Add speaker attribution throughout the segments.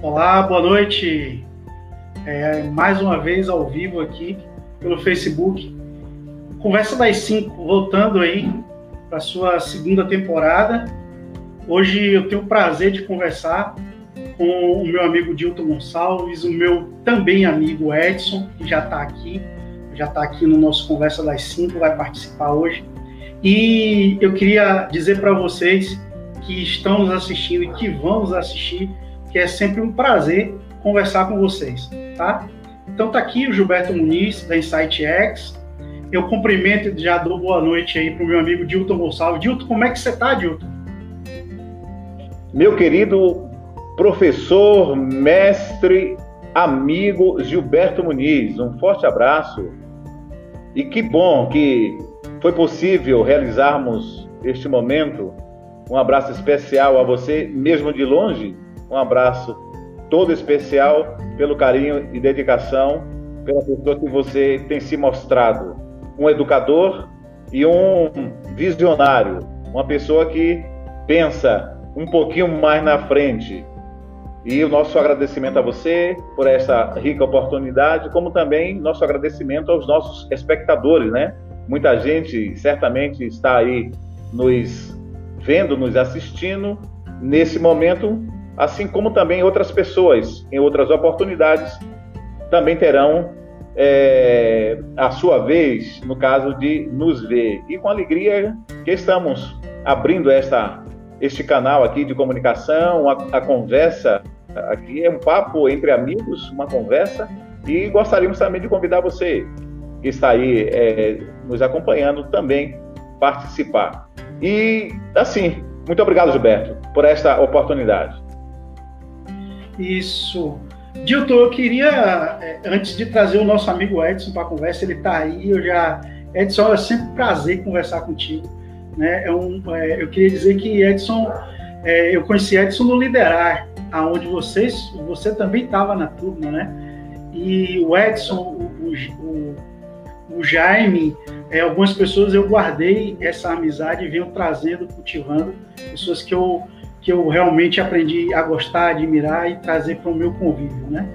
Speaker 1: Olá, boa noite. É, mais uma vez ao vivo aqui pelo Facebook. Conversa das 5, voltando aí para sua segunda temporada. Hoje eu tenho o prazer de conversar com o meu amigo Dilton Gonçalves, o meu também amigo Edson, que já está aqui, já está aqui no nosso Conversa das 5, vai participar hoje. E eu queria dizer para vocês que estão nos assistindo e que vão nos assistir que é sempre um prazer conversar com vocês, tá? Então tá aqui o Gilberto Muniz, da Insight X. Eu cumprimento e já dou boa noite aí pro meu amigo Dilton Gonçalves. Dilton, como é que você tá, Dilton?
Speaker 2: Meu querido professor, mestre, amigo Gilberto Muniz, um forte abraço. E que bom que foi possível realizarmos este momento. Um abraço especial a você, mesmo de longe, um abraço todo especial pelo carinho e dedicação pela pessoa que você tem se mostrado. Um educador e um visionário, uma pessoa que pensa um pouquinho mais na frente. E o nosso agradecimento a você por essa rica oportunidade, como também nosso agradecimento aos nossos espectadores, né? Muita gente certamente está aí nos vendo, nos assistindo nesse momento assim como também outras pessoas, em outras oportunidades, também terão é, a sua vez, no caso de nos ver. E com alegria que estamos abrindo esta, este canal aqui de comunicação, a, a conversa aqui é um papo entre amigos, uma conversa, e gostaríamos também de convidar você que está aí é, nos acompanhando também participar. E assim, muito obrigado, Gilberto, por esta oportunidade.
Speaker 1: Isso. Dilton, eu queria, é, antes de trazer o nosso amigo Edson para a conversa, ele está aí, eu já. Edson, é sempre um prazer conversar contigo. Né? É um, é, eu queria dizer que Edson, é, eu conheci Edson no Liderar, aonde vocês, você também estava na turma, né? E o Edson, o, o, o Jaime, é, algumas pessoas eu guardei essa amizade e venho trazendo, cultivando, pessoas que eu que eu realmente aprendi a gostar, admirar e trazer para o meu convívio, né?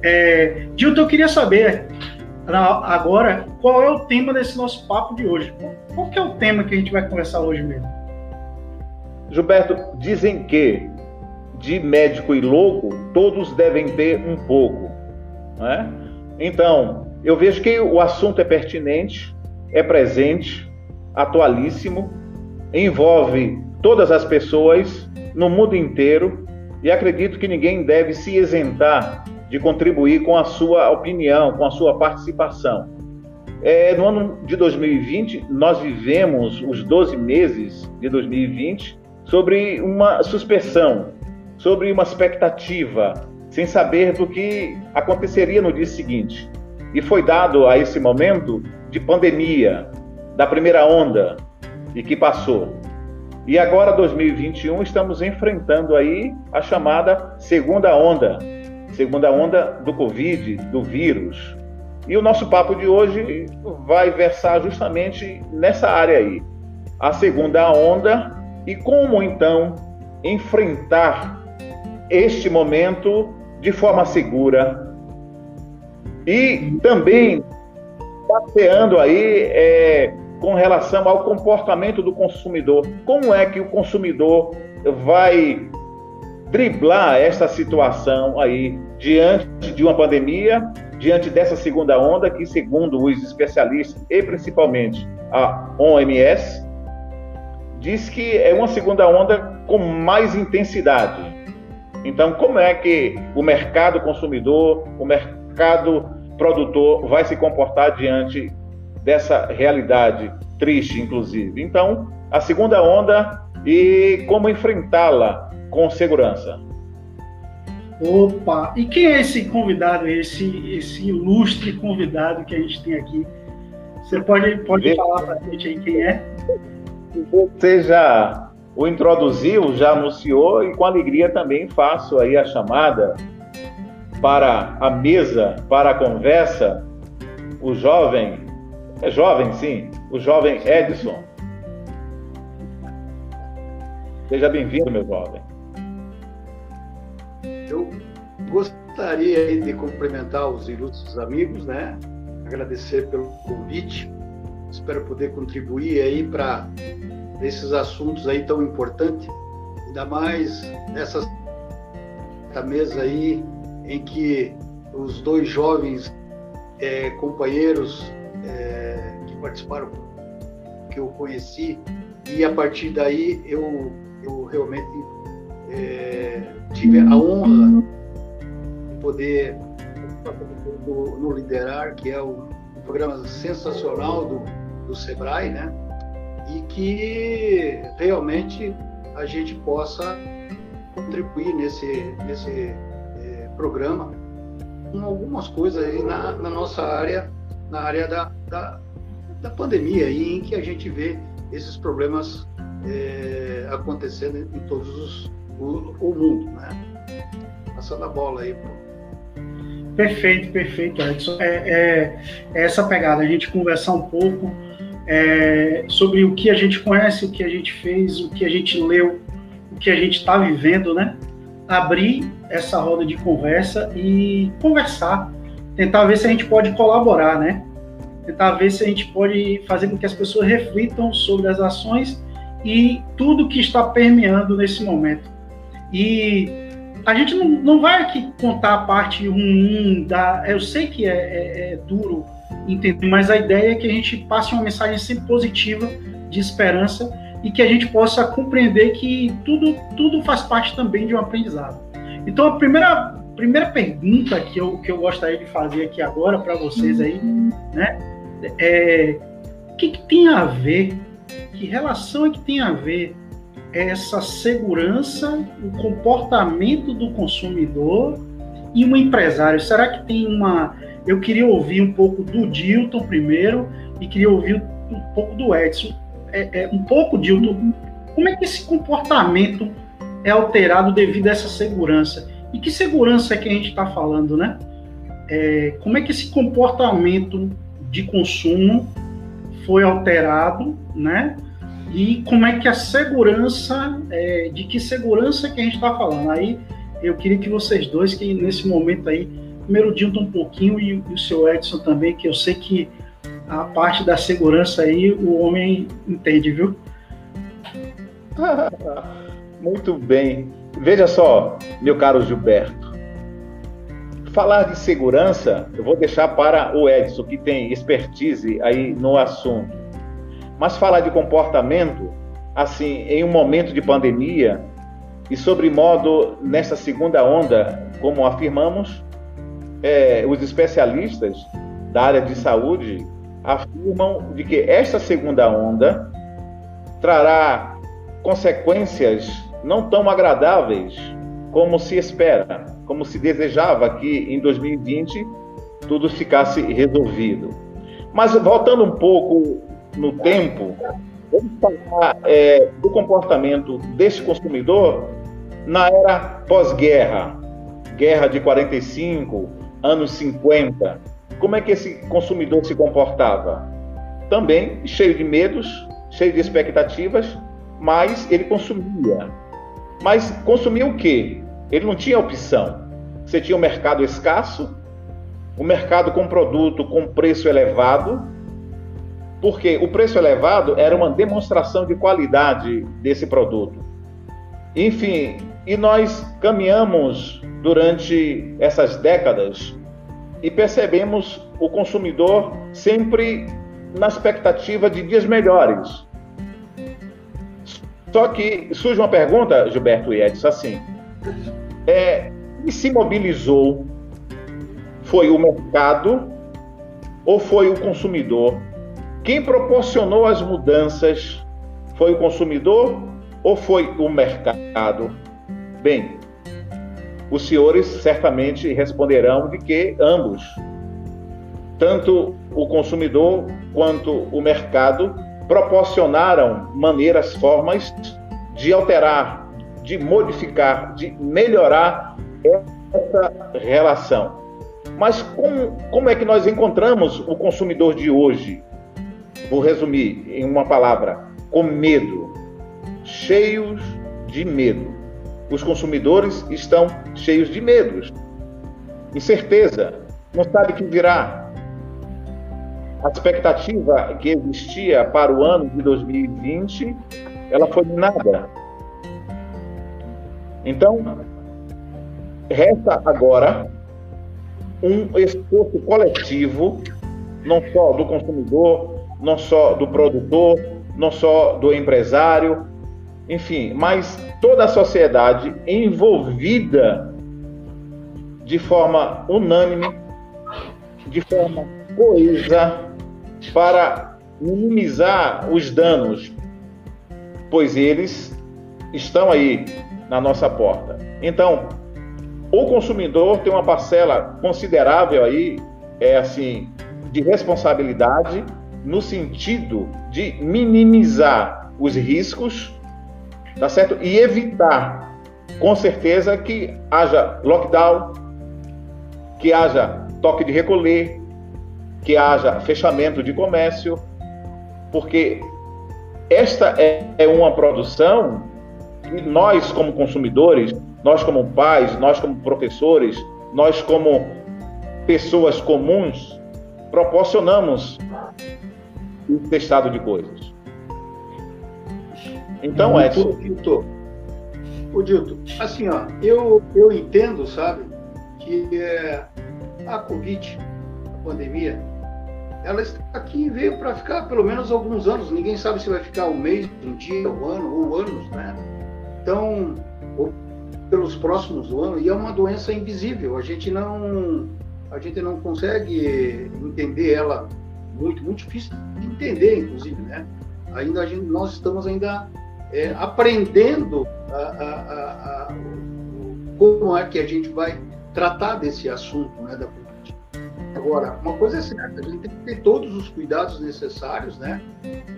Speaker 1: É, eu queria saber agora qual é o tema desse nosso papo de hoje. Qual que é o tema que a gente vai conversar hoje mesmo?
Speaker 2: Gilberto, dizem que de médico e louco todos devem ter um pouco, né? Então, eu vejo que o assunto é pertinente, é presente, atualíssimo, envolve todas as pessoas no mundo inteiro e acredito que ninguém deve se isentar de contribuir com a sua opinião, com a sua participação. É, no ano de 2020, nós vivemos os 12 meses de 2020 sobre uma suspensão, sobre uma expectativa, sem saber do que aconteceria no dia seguinte. E foi dado a esse momento de pandemia, da primeira onda, e que passou. E agora, 2021, estamos enfrentando aí a chamada segunda onda, segunda onda do Covid, do vírus. E o nosso papo de hoje vai versar justamente nessa área aí, a segunda onda e como então enfrentar este momento de forma segura. E também passeando aí é, com relação ao comportamento do consumidor. Como é que o consumidor vai driblar essa situação aí diante de uma pandemia, diante dessa segunda onda que, segundo os especialistas e principalmente a OMS, diz que é uma segunda onda com mais intensidade. Então, como é que o mercado consumidor, o mercado produtor vai se comportar diante dessa realidade triste, inclusive. Então, a segunda onda e como enfrentá-la com segurança.
Speaker 1: Opa! E quem é esse convidado, esse, esse ilustre convidado que a gente tem aqui? Você pode, pode falar para a gente aí quem é?
Speaker 2: Você já o introduziu, já anunciou e com alegria também faço aí a chamada para a mesa, para a conversa, o jovem é jovem, sim. O jovem Edson. Seja bem-vindo, meu jovem.
Speaker 3: Eu gostaria de cumprimentar os ilustres amigos, né? Agradecer pelo convite. Espero poder contribuir aí para esses assuntos aí tão importantes, ainda mais nessa mesa aí em que os dois jovens é, companheiros é, que participaram, que eu conheci, e a partir daí eu, eu realmente é, tive a honra de poder no, no Liderar, que é um, programa sensacional do, do Sebrae, né? E que realmente a gente possa contribuir nesse, nesse é, programa com algumas coisas aí na, na, nossa área, na área da, da, da pandemia, aí, em que a gente vê esses problemas é, acontecendo em todos os o, o mundo, né? Passando a bola aí, pô.
Speaker 1: Perfeito, perfeito, Edson. É, é, é, essa pegada, a gente conversar um pouco é, sobre o que a gente conhece, o que a gente fez, o que a gente leu, o que a gente está vivendo, né? Abrir essa roda de conversa e conversar, tentar ver se a gente pode colaborar, né? Tentar ver se a gente pode fazer com que as pessoas reflitam sobre as ações e tudo que está permeando nesse momento. E a gente não, não vai aqui contar a parte ruim da. Eu sei que é, é, é duro entender, mas a ideia é que a gente passe uma mensagem sempre positiva, de esperança, e que a gente possa compreender que tudo, tudo faz parte também de um aprendizado. Então, a primeira, primeira pergunta que eu, que eu gostaria de fazer aqui agora para vocês aí, né, é o que, que tem a ver, que relação é que tem a ver essa segurança, o comportamento do consumidor e um empresário? Será que tem uma. Eu queria ouvir um pouco do Dilton primeiro e queria ouvir um pouco do Edson. É, é, um pouco, Dilton, como é que esse comportamento é alterado devido a essa segurança? E que segurança é que a gente está falando, né? É, como é que esse comportamento de consumo foi alterado, né? e como é que a segurança, é, de que segurança que a gente está falando. Aí eu queria que vocês dois, que nesse momento aí, primeiro Dilton um pouquinho e, e, o seu Edson também, que eu sei que a parte da segurança aí o homem entende, viu?
Speaker 2: Muito bem. Veja só, meu caro Gilberto. Falar de segurança, eu vou deixar para o Edson, que tem expertise aí no assunto. Mas falar de comportamento, assim, em um momento de pandemia, e sobre modo nessa segunda onda, como afirmamos, é, os especialistas da área de saúde afirmam de que esta segunda onda trará consequências não tão agradáveis como se espera, como se desejava que em 2020 tudo ficasse resolvido. Mas voltando um pouco no tempo, vamos falar é, do comportamento desse consumidor na era pós-guerra, guerra de 45, anos 50. Como é que esse consumidor se comportava? Também cheio de medos, cheio de expectativas, mas ele consumia. Mas consumia o quê? Ele não tinha opção. Você tinha um mercado escasso, um mercado com produto com preço elevado, porque o preço elevado era uma demonstração de qualidade desse produto. Enfim, e nós caminhamos durante essas décadas e percebemos o consumidor sempre na expectativa de dias melhores. Só que surge uma pergunta, Gilberto e Edson, assim, é, e se mobilizou foi o mercado ou foi o consumidor? Quem proporcionou as mudanças foi o consumidor ou foi o mercado? Bem, os senhores certamente responderão de que ambos, tanto o consumidor quanto o mercado, proporcionaram maneiras, formas de alterar, de modificar, de melhorar essa relação. Mas como, como é que nós encontramos o consumidor de hoje? vou resumir em uma palavra: com medo, cheios de medo. Os consumidores estão cheios de medos. incerteza, não sabe o que virá. A expectativa que existia para o ano de 2020, ela foi nada. Então, resta agora um esforço coletivo, não só do consumidor, não só do produtor, não só do empresário, enfim, mas toda a sociedade envolvida de forma unânime, de forma coesa, para minimizar os danos, pois eles estão aí na nossa porta. Então, o consumidor tem uma parcela considerável aí, é assim, de responsabilidade no sentido de minimizar os riscos, tá certo? E evitar, com certeza, que haja lockdown, que haja toque de recolher, que haja fechamento de comércio, porque esta é uma produção que nós, como consumidores, nós, como pais, nós, como professores, nós, como pessoas comuns, proporcionamos esse estado de coisas.
Speaker 3: Então, é. Dilton, o Dilton, assim, ó, eu, eu entendo, sabe, que é, a Covid, a pandemia, ela está aqui e veio para ficar pelo menos alguns anos. Ninguém sabe se vai ficar um mês, um dia, um ano ou anos, né? Então, pelos próximos anos, e é uma doença invisível. A gente não, a gente não consegue entender ela muito, muito difícil de entender, inclusive, né? Ainda gente, nós estamos ainda é, aprendendo a, a, a, como é que a gente vai tratar desse assunto, né, da. Agora, uma coisa é certa, a gente tem que ter todos os cuidados necessários, né,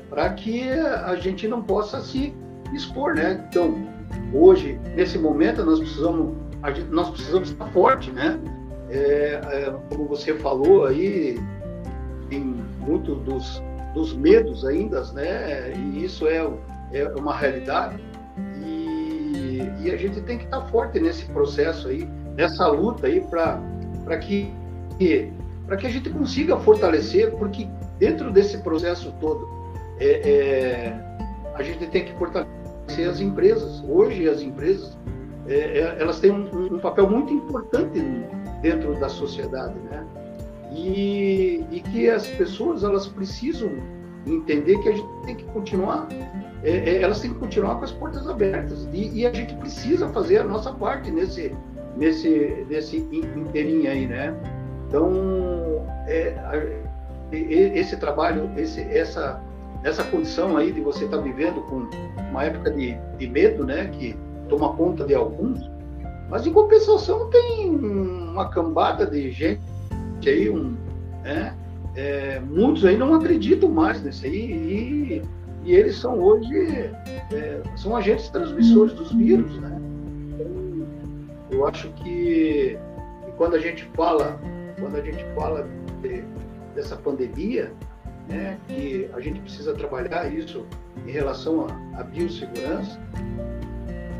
Speaker 3: para que a gente não possa se expor, né? Então, hoje, nesse momento, nós precisamos, nós precisamos estar forte, né? É, é, como você falou aí, tem muito dos, dos medos ainda, né? E isso é, é uma realidade. E, e a gente tem que estar forte nesse processo aí, nessa luta aí, para que para que a gente consiga fortalecer, porque dentro desse processo todo, é, é, a gente tem que fortalecer as empresas. Hoje, as empresas é, é, elas têm um, um, papel muito importante dentro da sociedade, né? E, e, que as pessoas elas precisam entender que a gente tem que continuar, é, é, elas têm que continuar com as portas abertas e, e, a gente precisa fazer a nossa parte nesse nesse nesse inteirinho aí, né? Então, é, esse trabalho, esse, essa nessa condição aí de você estar tá vivendo com uma época de, de medo, né, que toma conta de alguns, mas em compensação tem uma cambada de gente aí, um, né, é, muitos aí não acreditam mais nisso aí e, e eles são hoje é, são agentes transmissores dos vírus, né? Então, eu acho que quando a gente fala quando a gente fala de, dessa pandemia, né, que a gente precisa trabalhar isso em relação à biossegurança,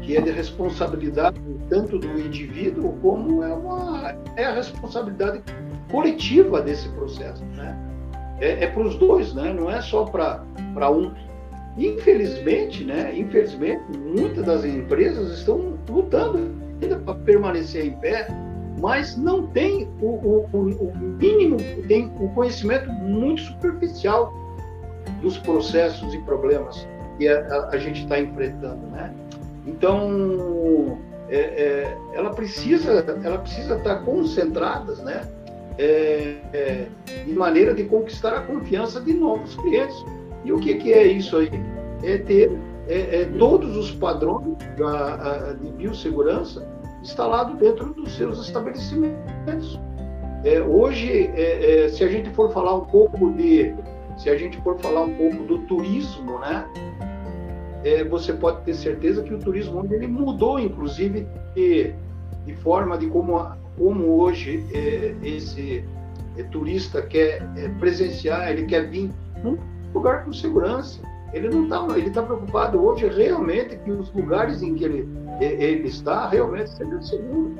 Speaker 3: que é de responsabilidade tanto do indivíduo como é, uma, é a responsabilidade coletiva desse processo. Né? É, é para os dois, né? não é só para um. Infelizmente, né? infelizmente, muitas das empresas estão lutando ainda para permanecer em pé mas não tem o, o, o, mínimo, tem o conhecimento muito superficial dos processos e problemas que a, a, a gente está enfrentando, né? Então, é, é, ela precisa, ela precisa estar tá concentrada, né? É, é, de maneira de conquistar a confiança de novos clientes. E o que, que é isso aí? É ter é, é todos os padrões da, de biossegurança instalado dentro dos seus estabelecimentos. É, hoje, é, é, se a gente for falar um pouco de, se a gente for falar um pouco do turismo, né, é, você pode ter certeza que o turismo ele mudou, inclusive, de, de forma de como, como hoje é, esse é, turista quer presenciar, ele quer vir num lugar com segurança. Ele não está, ele está preocupado hoje realmente que os lugares em que ele ele está realmente sendo seguro.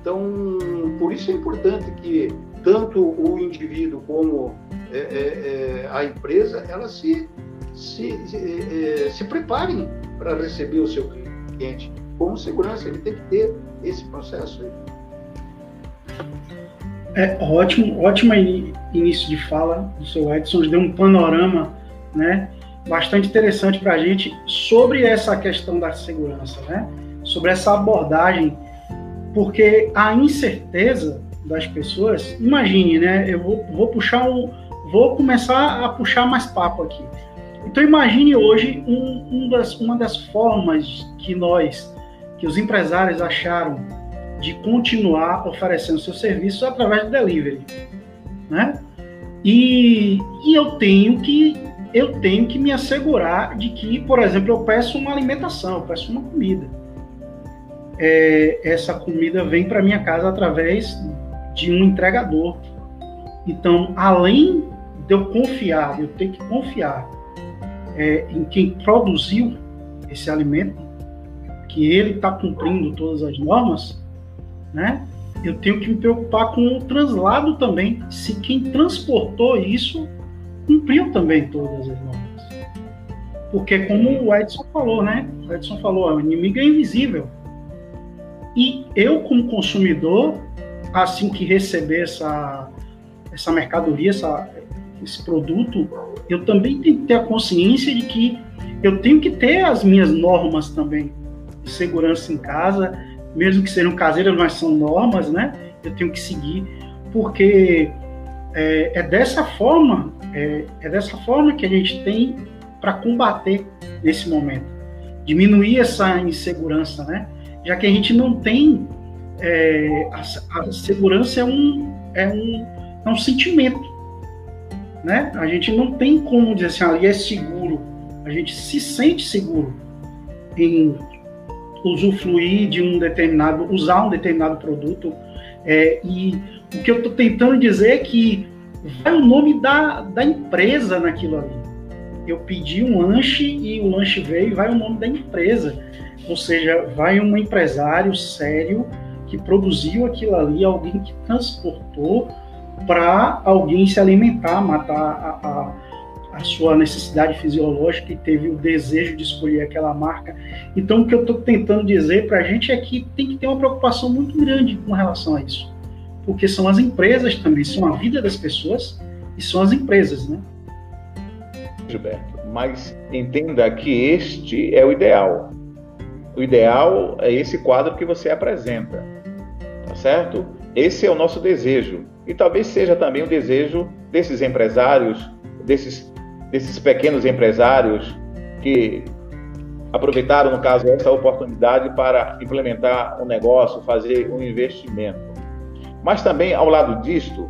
Speaker 3: Então, por isso é importante que tanto o indivíduo como é, é, é a empresa, elas se, se, se, é, é, se preparem para receber o seu cliente. Com segurança, ele tem que ter esse processo aí.
Speaker 1: É ótimo, ótimo início de fala do seu Edson, deu um panorama, né, bastante interessante para a gente sobre essa questão da segurança, né, sobre essa abordagem, porque a incerteza das pessoas, imagine, né, eu vou, vou puxar um, vou começar a puxar mais papo aqui. Então imagine hoje um, um das, uma das formas que nós, que os empresários acharam de continuar oferecendo seus serviços através do delivery, né? E, e eu tenho que eu tenho que me assegurar de que, por exemplo, eu peço uma alimentação, eu peço uma comida. É, essa comida vem para minha casa através de um entregador. Então, além de eu confiar, eu tenho que confiar é, em quem produziu esse alimento, que ele está cumprindo todas as normas, né? Eu tenho que me preocupar com o translado também, se quem transportou isso cumpriu também todas as normas. Porque como o Edson falou, né? O Edson falou, o inimigo é invisível. E eu, como consumidor, assim que receber essa, essa mercadoria, essa, esse produto, eu também tenho que ter a consciência de que eu tenho que ter as minhas normas também de segurança em casa, mesmo que sejam caseiras, mas são normas, né? Eu tenho que seguir, porque é, é dessa forma, é, é, dessa forma que a gente tem para combater nesse momento, diminuir essa insegurança, né? Já que a gente não tem é, a, a, segurança é um, é um é um sentimento, né? A gente não tem como dizer assim, ali é seguro. A gente se sente seguro em usufruir de um determinado, usar um determinado produto. É, e o que eu estou tentando dizer é que vai o nome da, da empresa naquilo ali. Eu pedi um lanche e o lanche veio vai o nome da empresa. Ou seja, vai um empresário sério que produziu aquilo ali, alguém que transportou para alguém se alimentar, matar a, a a sua necessidade fisiológica e teve o desejo de escolher aquela marca. Então, o que eu estou tentando dizer para a gente é que tem que ter uma preocupação muito grande com relação a isso, porque são as empresas também, são a vida das pessoas e são as empresas, né?
Speaker 2: Gilberto, mas entenda que este é o ideal. O ideal é esse quadro que você apresenta, tá certo? Esse é o nosso desejo e talvez seja também o desejo desses empresários, desses desses pequenos empresários que aproveitaram, no caso, essa oportunidade para implementar um negócio, fazer um investimento. Mas também, ao lado disto,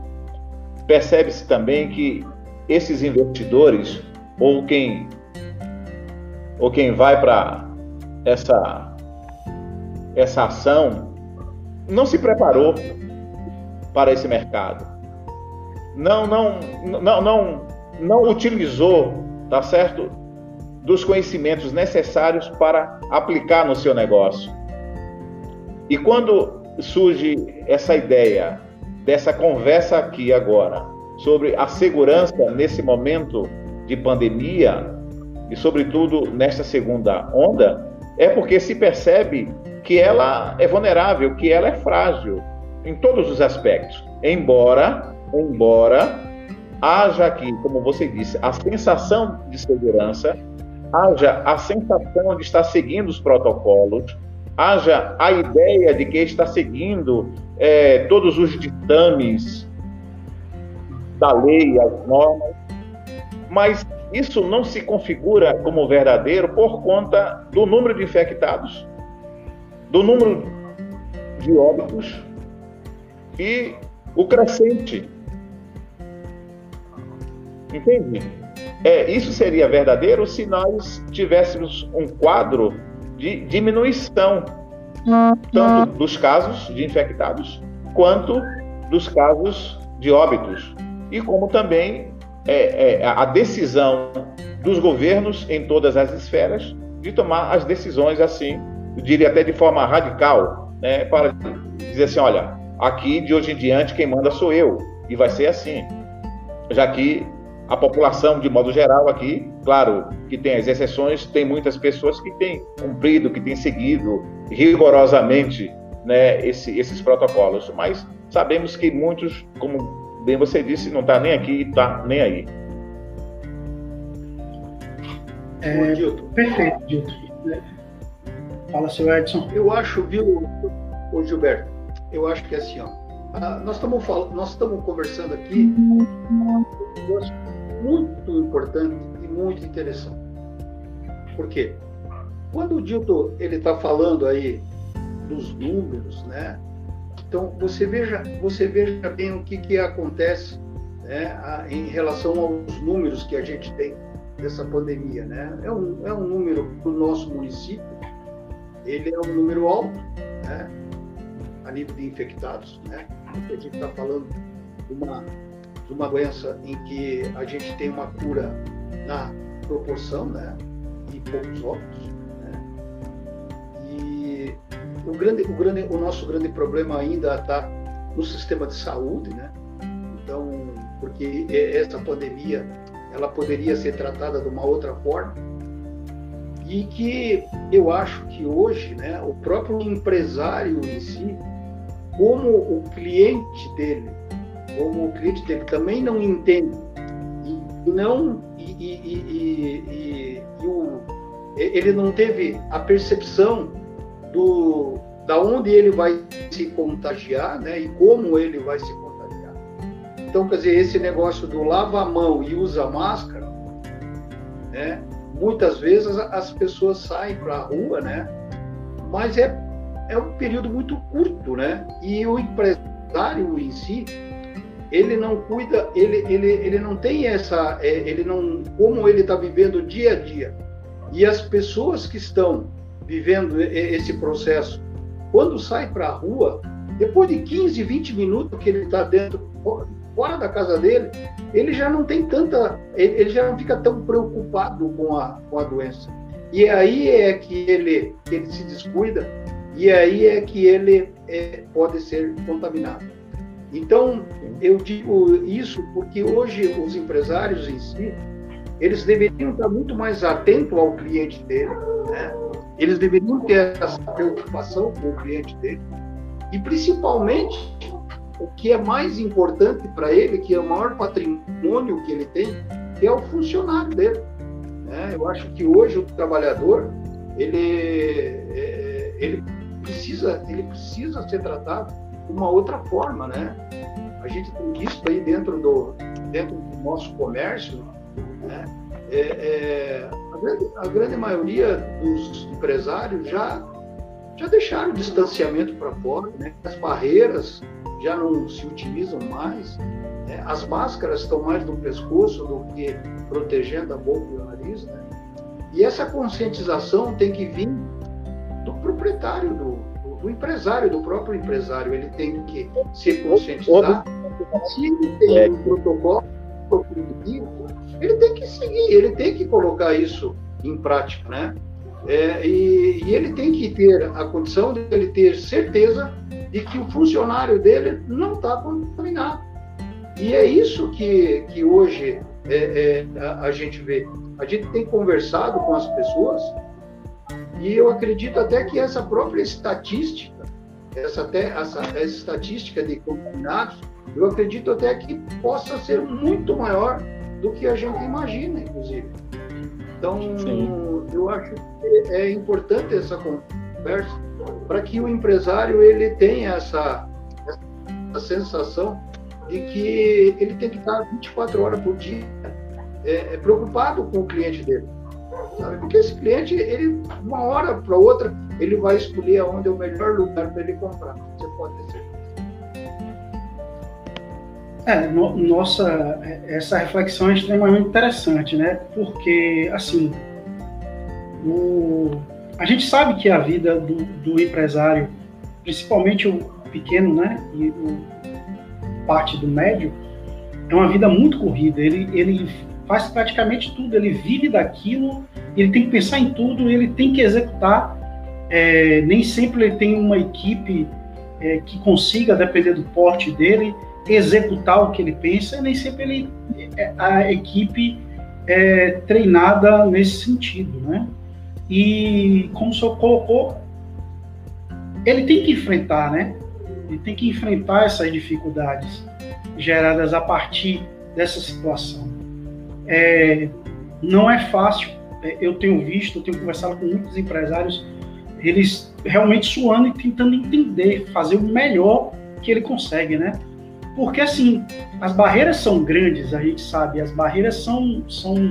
Speaker 2: percebe-se também que esses investidores, ou quem, ou quem vai para essa, essa ação, não se preparou para esse mercado. Não, não, não, não não utilizou, tá certo, dos conhecimentos necessários para aplicar no seu negócio. E quando surge essa ideia dessa conversa aqui agora sobre a segurança nesse momento de pandemia e sobretudo nesta segunda onda, é porque se percebe que ela é vulnerável, que ela é frágil em todos os aspectos. Embora, embora haja aqui, como você disse, a sensação de segurança, haja a sensação de estar seguindo os protocolos, haja a ideia de que está seguindo é, todos os ditames da lei, as normas, mas isso não se configura como verdadeiro por conta do número de infectados, do número de óbitos e o crescente Entende? É, isso seria verdadeiro se nós tivéssemos um quadro de diminuição, tanto dos casos de infectados quanto dos casos de óbitos. E como também é, é, a decisão dos governos em todas as esferas de tomar as decisões assim, eu diria até de forma radical, né, para dizer assim, olha, aqui de hoje em diante quem manda sou eu, e vai ser assim. Já que a população, de modo geral, aqui, claro que tem as exceções, tem muitas pessoas que têm cumprido, que têm seguido rigorosamente né, esse, esses protocolos, mas sabemos que muitos, como bem você disse, não está nem aqui e está nem aí.
Speaker 1: É, perfeito, Dito. Fala, seu Edson.
Speaker 3: Eu acho, viu, o Gilberto, eu acho que é assim, ó, nós estamos nós estamos conversando aqui muito importante e muito interessante. Por quê? Quando o Dilton ele está falando aí dos números, né? Então você veja, você veja bem o que, que acontece né, em relação aos números que a gente tem dessa pandemia, né? É um, é um número para o nosso município, ele é um número alto, né? A nível de infectados, né? A gente está falando de uma de uma doença em que a gente tem uma cura na proporção, né? E poucos óbitos, né? E o grande, o grande, o nosso grande problema ainda está no sistema de saúde, né? Então, porque essa pandemia ela poderia ser tratada de uma outra forma e que eu acho que hoje, né, o próprio empresário em si, como o cliente dele como o cliente dele também não entende e não e, e, e o, ele não teve a percepção do da onde ele vai se contagiar, né, e como ele vai se contagiar. Então, quer dizer, esse negócio do lava a mão e usa máscara, né, muitas vezes as pessoas saem para a rua, né, mas é é um período muito curto, né, e o empresário em si ele não cuida, ele, ele, ele não tem essa, é, ele não, como ele está vivendo dia a dia. E as pessoas que estão vivendo esse processo, quando sai para a rua, depois de 15, 20 minutos que ele está dentro, fora da casa dele, ele já não tem tanta, ele já não fica tão preocupado com a, com a doença. E aí é que ele, ele se descuida, e aí é que ele é, pode ser contaminado. Então, eu digo isso porque hoje os empresários em si, eles deveriam estar muito mais atentos ao cliente dele, né? Eles deveriam ter essa preocupação com o cliente dele. E principalmente, o que é mais importante para ele, que é o maior patrimônio que ele tem, que é o funcionário dele. Né? Eu acho que hoje o trabalhador, ele, é, ele, precisa, ele precisa ser tratado uma outra forma, né? A gente tem visto aí dentro do, dentro do nosso comércio, né? É, é, a, grande, a, grande, maioria dos empresários já, já deixaram o distanciamento para fora, né? as barreiras já não se utilizam mais, né? as máscaras estão mais no pescoço do que protegendo a boca e o nariz. Né? E essa conscientização tem que vir do proprietário do, do empresário, do próprio empresário. Ele tem que se conscientizar. Se ele tem um protocolo, ele tem que seguir, ele tem que colocar isso em prática, né? É, e, e, ele tem que ter a condição de ele ter certeza de que o funcionário dele não está contaminado. E é isso que, que hoje é, é, a, a gente vê. A gente tem conversado com as pessoas e eu acredito até que essa própria estatística, essa, até, essa, essa estatística de contaminados, eu acredito até que possa ser muito maior do que a gente imagina, inclusive. Então, Sim. eu acho que é importante essa conversa para que o empresário ele tenha essa, essa sensação de que ele tem que estar 24 horas por dia é, é preocupado com o cliente dele sabe? Porque esse cliente, ele, uma hora para outra, ele vai escolher aonde é o melhor lugar para ele comprar. Você pode ter certeza.
Speaker 1: É, no, nossa, essa reflexão é extremamente interessante, né? Porque, assim, o, a gente sabe que a vida do, do empresário, principalmente o pequeno, né? E o, parte do médio, é uma vida muito corrida. Ele, ele faz praticamente tudo, ele vive daquilo, ele tem que pensar em tudo, ele tem que executar é, nem sempre ele tem uma equipe é, que consiga, depender do porte dele, executar o que ele pensa, nem sempre ele, é, a equipe é treinada nesse sentido, né? E como o senhor colocou, ele tem que enfrentar, né? Ele tem que enfrentar essas dificuldades geradas a partir dessa situação. É, não é fácil. É, eu tenho visto, eu tenho conversado com muitos empresários, eles realmente suando e tentando entender, fazer o melhor que ele consegue, né? Porque assim, as barreiras são grandes, a gente sabe, as barreiras são, são,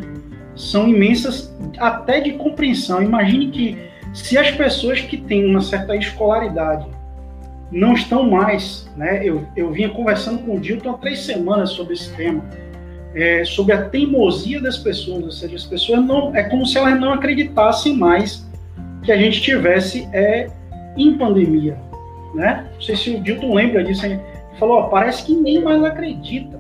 Speaker 1: são imensas até de compreensão. Imagine que se as pessoas que têm uma certa escolaridade não estão mais, né? Eu, eu vinha conversando com o Dilton há três semanas sobre esse tema, é, sobre a teimosia das pessoas, ou seja, as pessoas não, é como se elas não acreditassem mais que a gente tivesse é, em pandemia, né? Não sei se o Dilton lembra disso, ele falou, ó, parece que ninguém mais acredita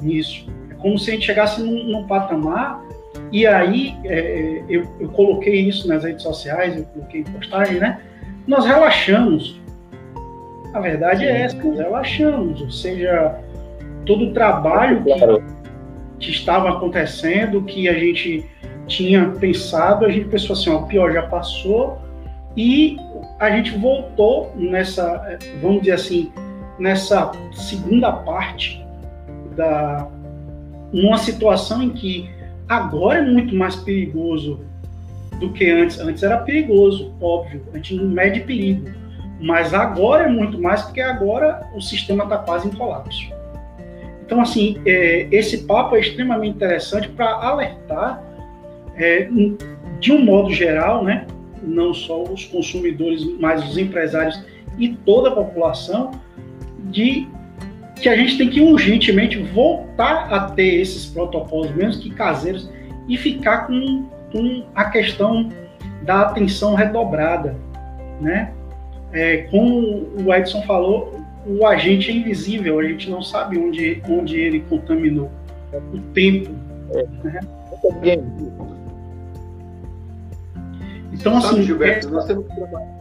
Speaker 1: nisso. É como se a gente chegasse num, num patamar e aí é, eu, eu, coloquei isso nas redes sociais, eu coloquei postagem, né? Nós relaxamos. A verdade é essa, nós relaxamos, ou seja, todo o trabalho que, que estava acontecendo, que a gente tinha pensado, a gente pensou assim, ó, o pior já passou, e a gente voltou nessa, vamos dizer assim, nessa segunda parte da numa situação em que agora é muito mais perigoso do que antes. Antes era perigoso, óbvio, a gente não mede perigo, mas agora é muito mais porque agora o sistema está quase em colapso. Então, assim, é, esse papo é extremamente interessante para alertar, é, de um modo geral, né, não só os consumidores, mas os empresários e toda a população, de que a gente tem que urgentemente voltar a ter esses protocolos, mesmo que caseiros, e ficar com, com a questão da atenção redobrada, né? É, como o Edson falou, o agente é invisível, a gente não sabe onde, onde ele contaminou. O tempo. É. Né?
Speaker 3: Então, assim. Sabe, Gilberto, é... nós temos que trabalhar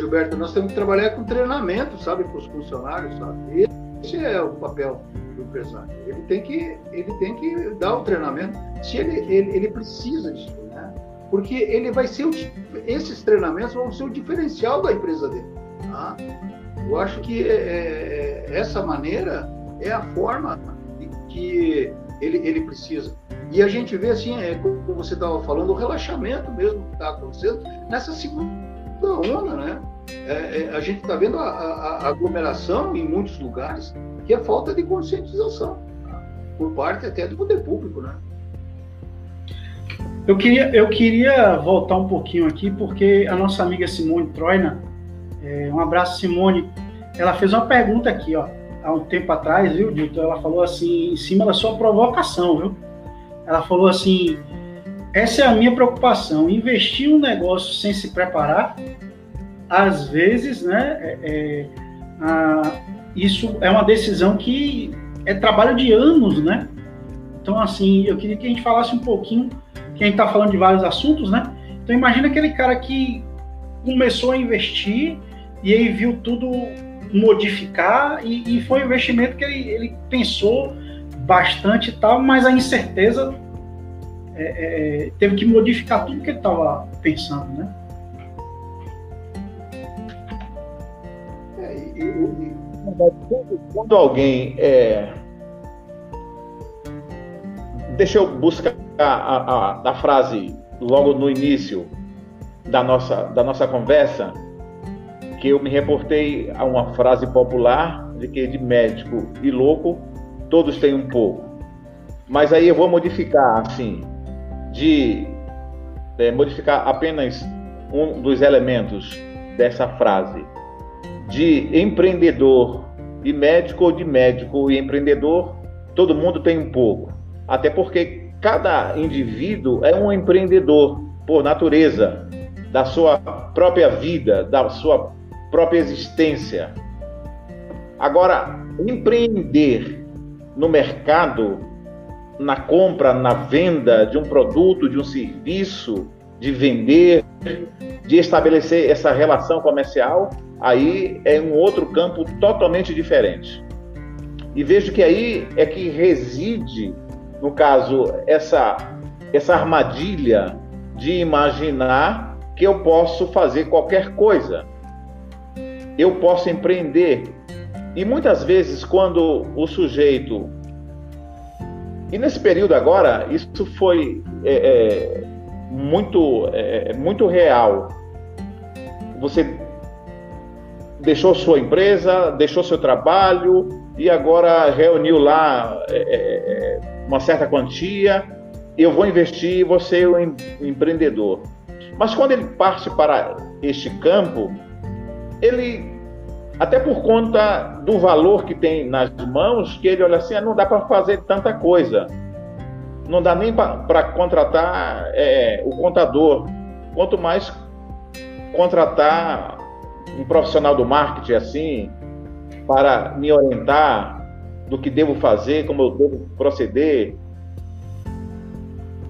Speaker 3: Gilberto, nós temos que trabalhar com treinamento, sabe, para os funcionários, sabe? Esse é o papel do empresário. Ele tem que, ele tem que dar o treinamento. Se ele, ele, ele precisa disso, né? Porque ele vai ser o, esses treinamentos vão ser o diferencial da empresa dele. Tá? Eu acho que é, é, essa maneira é a forma que ele, ele precisa. E a gente vê assim, é, como você estava falando, o relaxamento mesmo que está acontecendo nessa segunda da onda, né? É, é, a gente está vendo a, a, a, aglomeração em muitos lugares que é falta de conscientização por parte até do poder público, né?
Speaker 1: Eu queria, eu queria voltar um pouquinho aqui porque a nossa amiga Simone Troina, é, um abraço Simone, ela fez uma pergunta aqui, ó, há um tempo atrás, viu, Dito? Ela falou assim, em cima da sua provocação, viu? Ela falou assim, essa é a minha preocupação. Investir um negócio sem se preparar, às vezes, né, é, é, a, isso é uma decisão que é trabalho de anos, né? Então, assim, eu queria que a gente falasse um pouquinho, que a gente está falando de vários assuntos, né? Então, imagina aquele cara que começou a investir e aí viu tudo modificar e, e foi um investimento que ele, ele pensou bastante e tal, mas a incerteza é, é, teve que modificar tudo que ele estava pensando, né?
Speaker 2: É, quando alguém é... deixa eu buscar a, a, a, frase logo no início da nossa, da nossa conversa, que eu me reportei a uma frase popular de que de médico e louco todos têm um pouco. Mas aí eu vou modificar assim de é, modificar apenas um dos elementos dessa frase, de empreendedor e médico ou de médico e empreendedor, todo mundo tem um pouco. Até porque cada indivíduo é um empreendedor por natureza da sua própria vida, da sua própria existência. Agora, empreender no mercado na compra, na venda de um produto, de um serviço, de vender, de estabelecer essa relação comercial, aí é um outro campo totalmente diferente. E vejo que aí é que reside, no caso, essa, essa armadilha de imaginar que eu posso fazer qualquer coisa. Eu posso empreender. E muitas vezes, quando o sujeito. E nesse período agora, isso foi é, é, muito, é, muito real. Você deixou sua empresa, deixou seu trabalho e agora reuniu lá é, é, é uma certa quantia. Eu vou investir, você é um empreendedor. Mas quando ele parte para este campo, ele, até por conta do valor que tem nas mãos, que ele olha assim, ah, não dá para fazer tanta coisa. Não dá nem para contratar é, o contador, quanto mais contratar um profissional do marketing assim, para me orientar do que devo fazer, como eu devo proceder.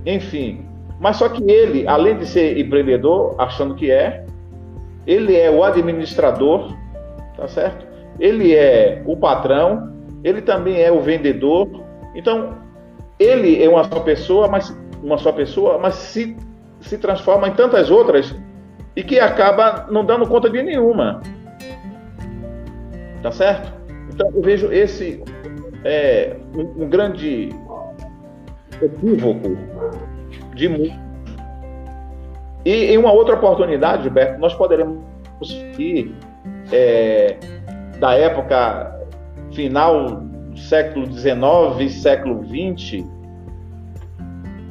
Speaker 2: Enfim, mas só que ele, além de ser empreendedor, achando que é, ele é o administrador, tá certo? Ele é o patrão, ele também é o vendedor. Então, ele é uma só pessoa, mas uma só pessoa, mas se se transforma em tantas outras e que acaba não dando conta de nenhuma. Tá certo? Então eu vejo esse é, um, um grande equívoco de muitos. E em uma outra oportunidade, Gilberto, nós poderemos ir é, da época final do século XIX, século XX,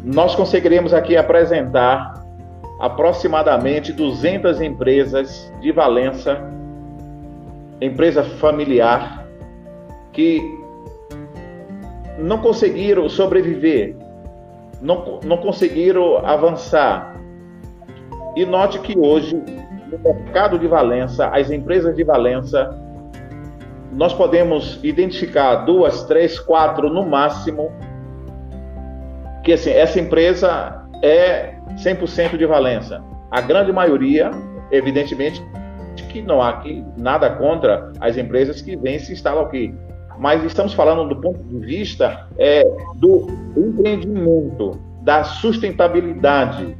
Speaker 2: nós conseguiremos aqui apresentar aproximadamente 200 empresas de Valença, empresa familiar, que não conseguiram sobreviver não, não conseguiram avançar. E note que hoje, no mercado de Valença, as empresas de Valença, nós podemos identificar duas, três, quatro no máximo, que assim, essa empresa é 100% de Valença. A grande maioria, evidentemente, que não há aqui nada contra as empresas que vêm se instalam aqui mas estamos falando do ponto de vista é, do empreendimento, da sustentabilidade,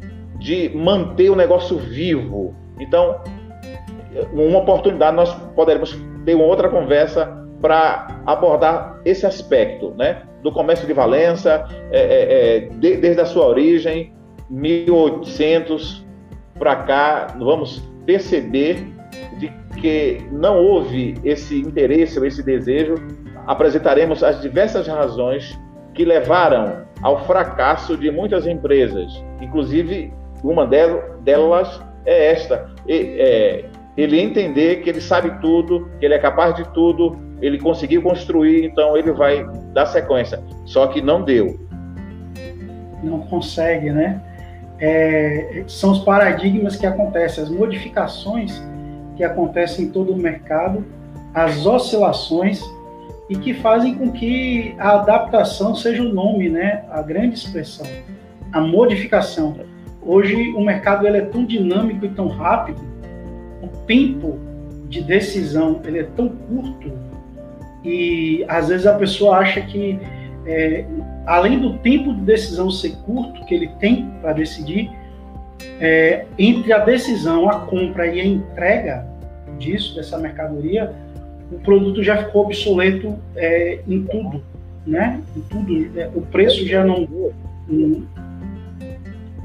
Speaker 2: de manter o negócio vivo. Então, uma oportunidade nós poderemos ter uma outra conversa para abordar esse aspecto, né? Do comércio de Valença, é, é, é de, desde a sua origem, 1800 para cá, vamos perceber de que não houve esse interesse ou esse desejo apresentaremos as diversas razões que levaram ao fracasso de muitas empresas. Inclusive, uma delas é esta: é, ele entender que ele sabe tudo, que ele é capaz de tudo, ele conseguiu construir, então ele vai dar sequência. Só que não deu.
Speaker 1: Não consegue, né? É, são os paradigmas que acontecem, as modificações que acontecem em todo o mercado, as oscilações e que fazem com que a adaptação seja o nome, né? A grande expressão, a modificação. Hoje o mercado ele é tão dinâmico e tão rápido, o tempo de decisão ele é tão curto e às vezes a pessoa acha que é, além do tempo de decisão ser curto que ele tem para decidir, é, entre a decisão, a compra e a entrega disso dessa mercadoria o produto já ficou obsoleto é, em tudo, né? Em tudo, é, o preço já não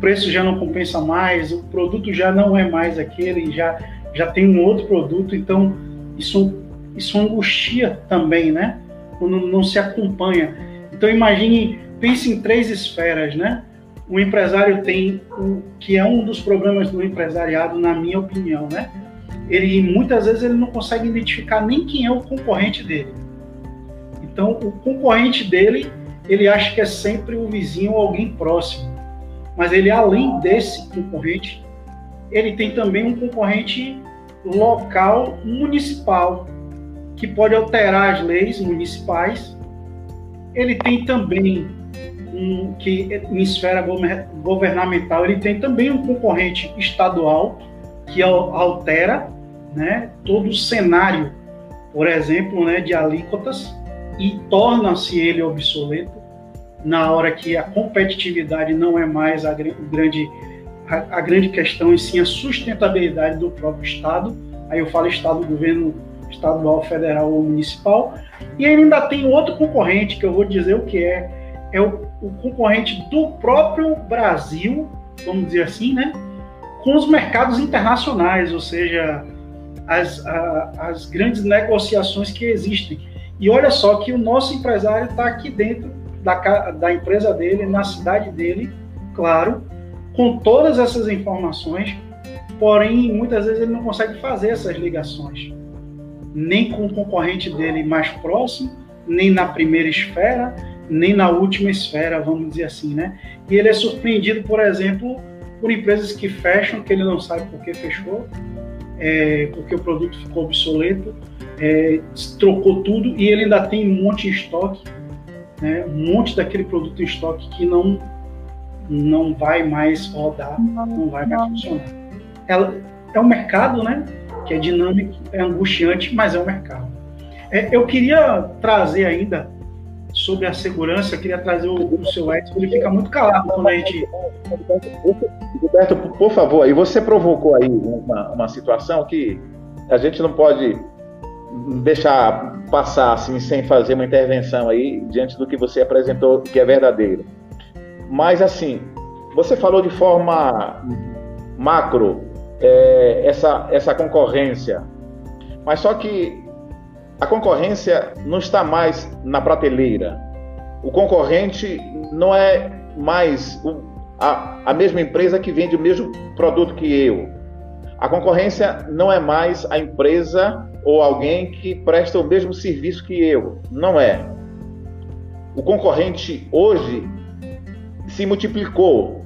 Speaker 1: preço já não compensa mais, o produto já não é mais aquele, já já tem um outro produto, então isso isso angustia também, né? Quando não se acompanha. Então imagine, pense em três esferas, né? O empresário tem o que é um dos problemas do empresariado, na minha opinião, né? ele muitas vezes ele não consegue identificar nem quem é o concorrente dele. Então, o concorrente dele, ele acha que é sempre o vizinho ou alguém próximo. Mas ele, além desse concorrente, ele tem também um concorrente local municipal, que pode alterar as leis municipais. Ele tem também um, que em esfera governamental ele tem também um concorrente estadual que altera né, todo o cenário, por exemplo, né, de alíquotas e torna-se ele obsoleto na hora que a competitividade não é mais a grande, a, a grande questão, e sim a sustentabilidade do próprio Estado. Aí eu falo Estado, governo estadual, federal ou municipal. E ainda tem outro concorrente, que eu vou dizer o que é, é o, o concorrente do próprio Brasil, vamos dizer assim, né? Com os mercados internacionais, ou seja, as, a, as grandes negociações que existem. E olha só que o nosso empresário está aqui dentro da, da empresa dele, na cidade dele, claro, com todas essas informações, porém, muitas vezes ele não consegue fazer essas ligações, nem com o concorrente dele mais próximo, nem na primeira esfera, nem na última esfera, vamos dizer assim, né? E ele é surpreendido, por exemplo, por empresas que fecham, que ele não sabe por que fechou, é, porque o produto ficou obsoleto, é, trocou tudo e ele ainda tem um monte de estoque, né, um monte daquele produto em estoque que não, não vai mais rodar, não vai mais funcionar. Ela, é um mercado né, que é dinâmico, é angustiante, mas é um mercado. É, eu queria trazer ainda sobre a segurança, eu queria trazer o, o seu Edson, ele fica muito calado quando a gente.
Speaker 2: Roberto, por favor, aí você provocou aí uma, uma situação que a gente não pode deixar passar assim sem fazer uma intervenção aí diante do que você apresentou que é verdadeiro. Mas assim, você falou de forma macro é, essa essa concorrência, mas só que a concorrência não está mais na prateleira. O concorrente não é mais o, a, a mesma empresa que vende o mesmo produto que eu. A concorrência não é mais a empresa ou alguém que presta o mesmo serviço que eu. Não é. O concorrente hoje se multiplicou.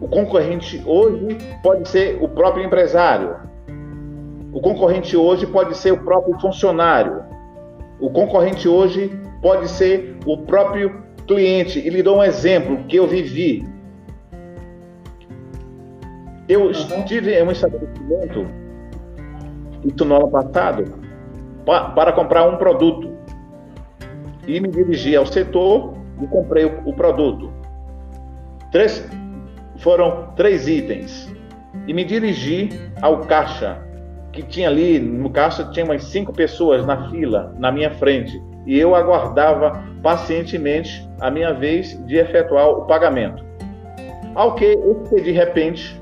Speaker 2: O concorrente hoje pode ser o próprio empresário. O concorrente hoje pode ser o próprio funcionário. O concorrente hoje pode ser o próprio cliente. E lhe dou um exemplo que eu vivi. Eu estive em um estabelecimento isso no ano passado, para comprar um produto. E me dirigi ao setor e comprei o, o produto. Três, foram três itens. E me dirigi ao caixa, que tinha ali, no caixa tinha umas cinco pessoas na fila, na minha frente. E eu aguardava pacientemente a minha vez de efetuar o pagamento. Ao que, de repente,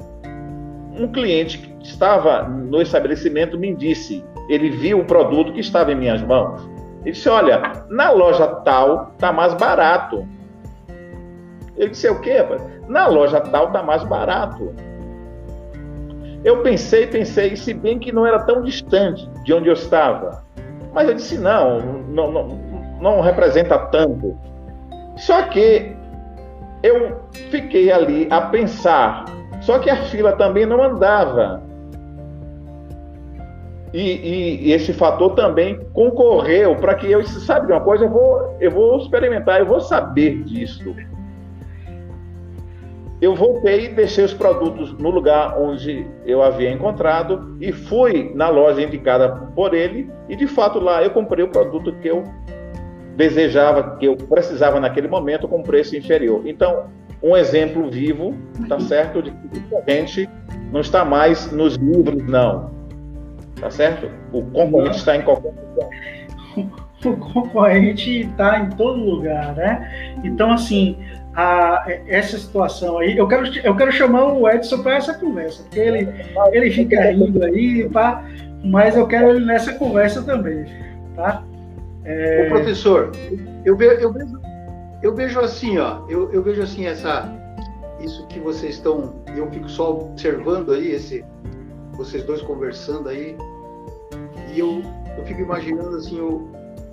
Speaker 2: um cliente estava no estabelecimento me disse, ele viu o produto que estava em minhas mãos. Ele disse: Olha, na loja tal tá mais barato. Ele disse: O quê? Na loja tal tá mais barato. Eu pensei, pensei, se bem que não era tão distante de onde eu estava. Mas eu disse: Não, não, não, não representa tanto. Só que eu fiquei ali a pensar. Só que a fila também não andava. E, e, esse fator também concorreu para que eu sabe de uma coisa, eu vou, eu vou experimentar, eu vou saber disso. Eu voltei e deixei os produtos no lugar onde eu havia encontrado e fui na loja indicada por ele e de fato lá eu comprei o produto que eu desejava, que eu precisava naquele momento com preço inferior. Então, um exemplo vivo, tá certo, de que a gente não está mais nos livros, não tá certo? O concorrente está em qualquer lugar.
Speaker 1: O concorrente está em todo lugar, né? Então, assim, a, essa situação aí, eu quero, eu quero chamar o Edson para essa conversa, porque ele, ele fica indo aí, pá, mas eu quero ele nessa conversa também, tá?
Speaker 3: É... professor, eu, ve, eu, vejo, eu vejo assim, ó, eu, eu vejo assim essa, isso que vocês estão, eu fico só observando aí esse, vocês dois conversando aí, e eu, eu fico imaginando assim, o,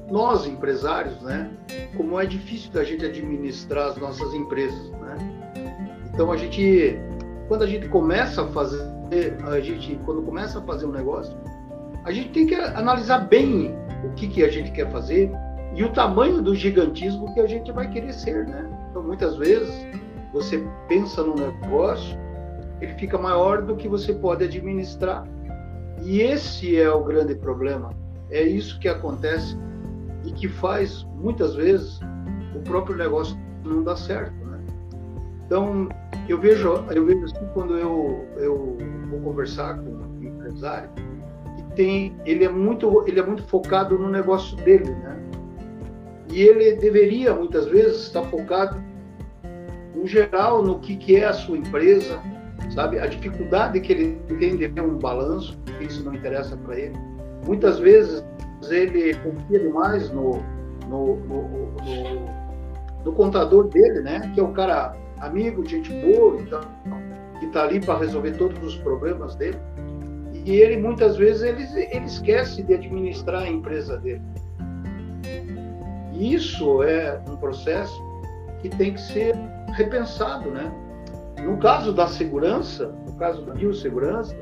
Speaker 3: nós empresários, né, como é difícil da gente administrar as nossas empresas, né? Então a gente, quando a gente começa a fazer, a gente quando começa a fazer um negócio, a gente tem que analisar bem o que que a gente quer fazer e o tamanho do gigantismo que a gente vai querer ser, né? Então, muitas vezes, você pensa no negócio, ele fica maior do que você pode administrar. E esse é o grande problema. É isso que acontece e que faz, muitas vezes, o próprio negócio não dar certo. Né? Então, eu vejo, eu vejo assim, quando eu, eu vou conversar com um empresário, que tem, ele, é muito, ele é muito focado no negócio dele. Né? E ele deveria, muitas vezes, estar focado, no geral, no que, que é a sua empresa, sabe? A dificuldade que ele tem de ver um balanço, isso não interessa para ele. Muitas vezes ele confia demais no, no, no, no, no contador dele, né? Que é um cara amigo, gente boa, então, que está ali para resolver todos os problemas dele. E ele muitas vezes ele, ele esquece de administrar a empresa dele. Isso é um processo que tem que ser repensado, né? No caso da segurança, no caso da biossegurança,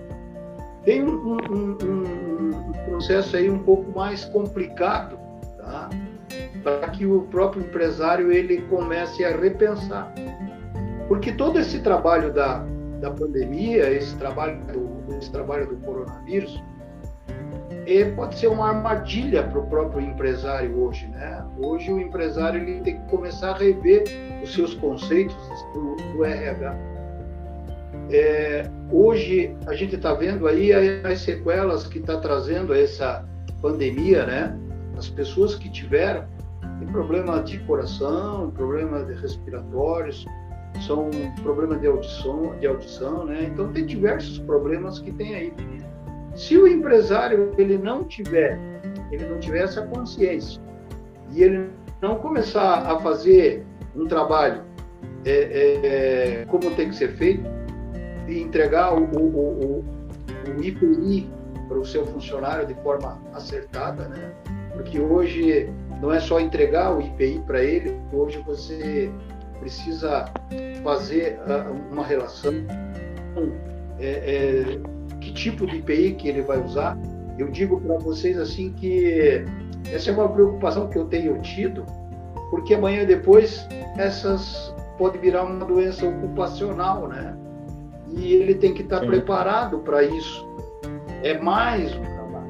Speaker 3: tem um, um, um, um, processo aí um pouco mais complicado, tá? Para que o próprio empresário ele comece a repensar, porque todo esse trabalho da, da pandemia, esse trabalho do, esse trabalho do coronavírus, é, pode ser uma armadilha para o próprio empresário hoje, né? Hoje o empresário ele tem que começar a rever os seus conceitos do, RH. É, hoje a gente está vendo aí as sequelas que está trazendo essa pandemia, né? As pessoas que tiveram tem problema de coração, problema de respiratórios, são problema de audição, de audição, né? Então tem diversos problemas que tem aí. Se o empresário ele não tiver, ele não tiver essa consciência e ele não começar a fazer um trabalho é, é, como tem que ser feito e entregar o, o, o, o IPI para o seu funcionário de forma acertada, né? Porque hoje não é só entregar o IPI para ele, hoje você precisa fazer uh, uma relação é, é, que tipo de IPI que ele vai usar. Eu digo para vocês assim que essa é uma preocupação que eu tenho tido, porque amanhã depois essas pode virar uma doença ocupacional, né? E ele tem que estar Sim. preparado para isso. É mais um trabalho.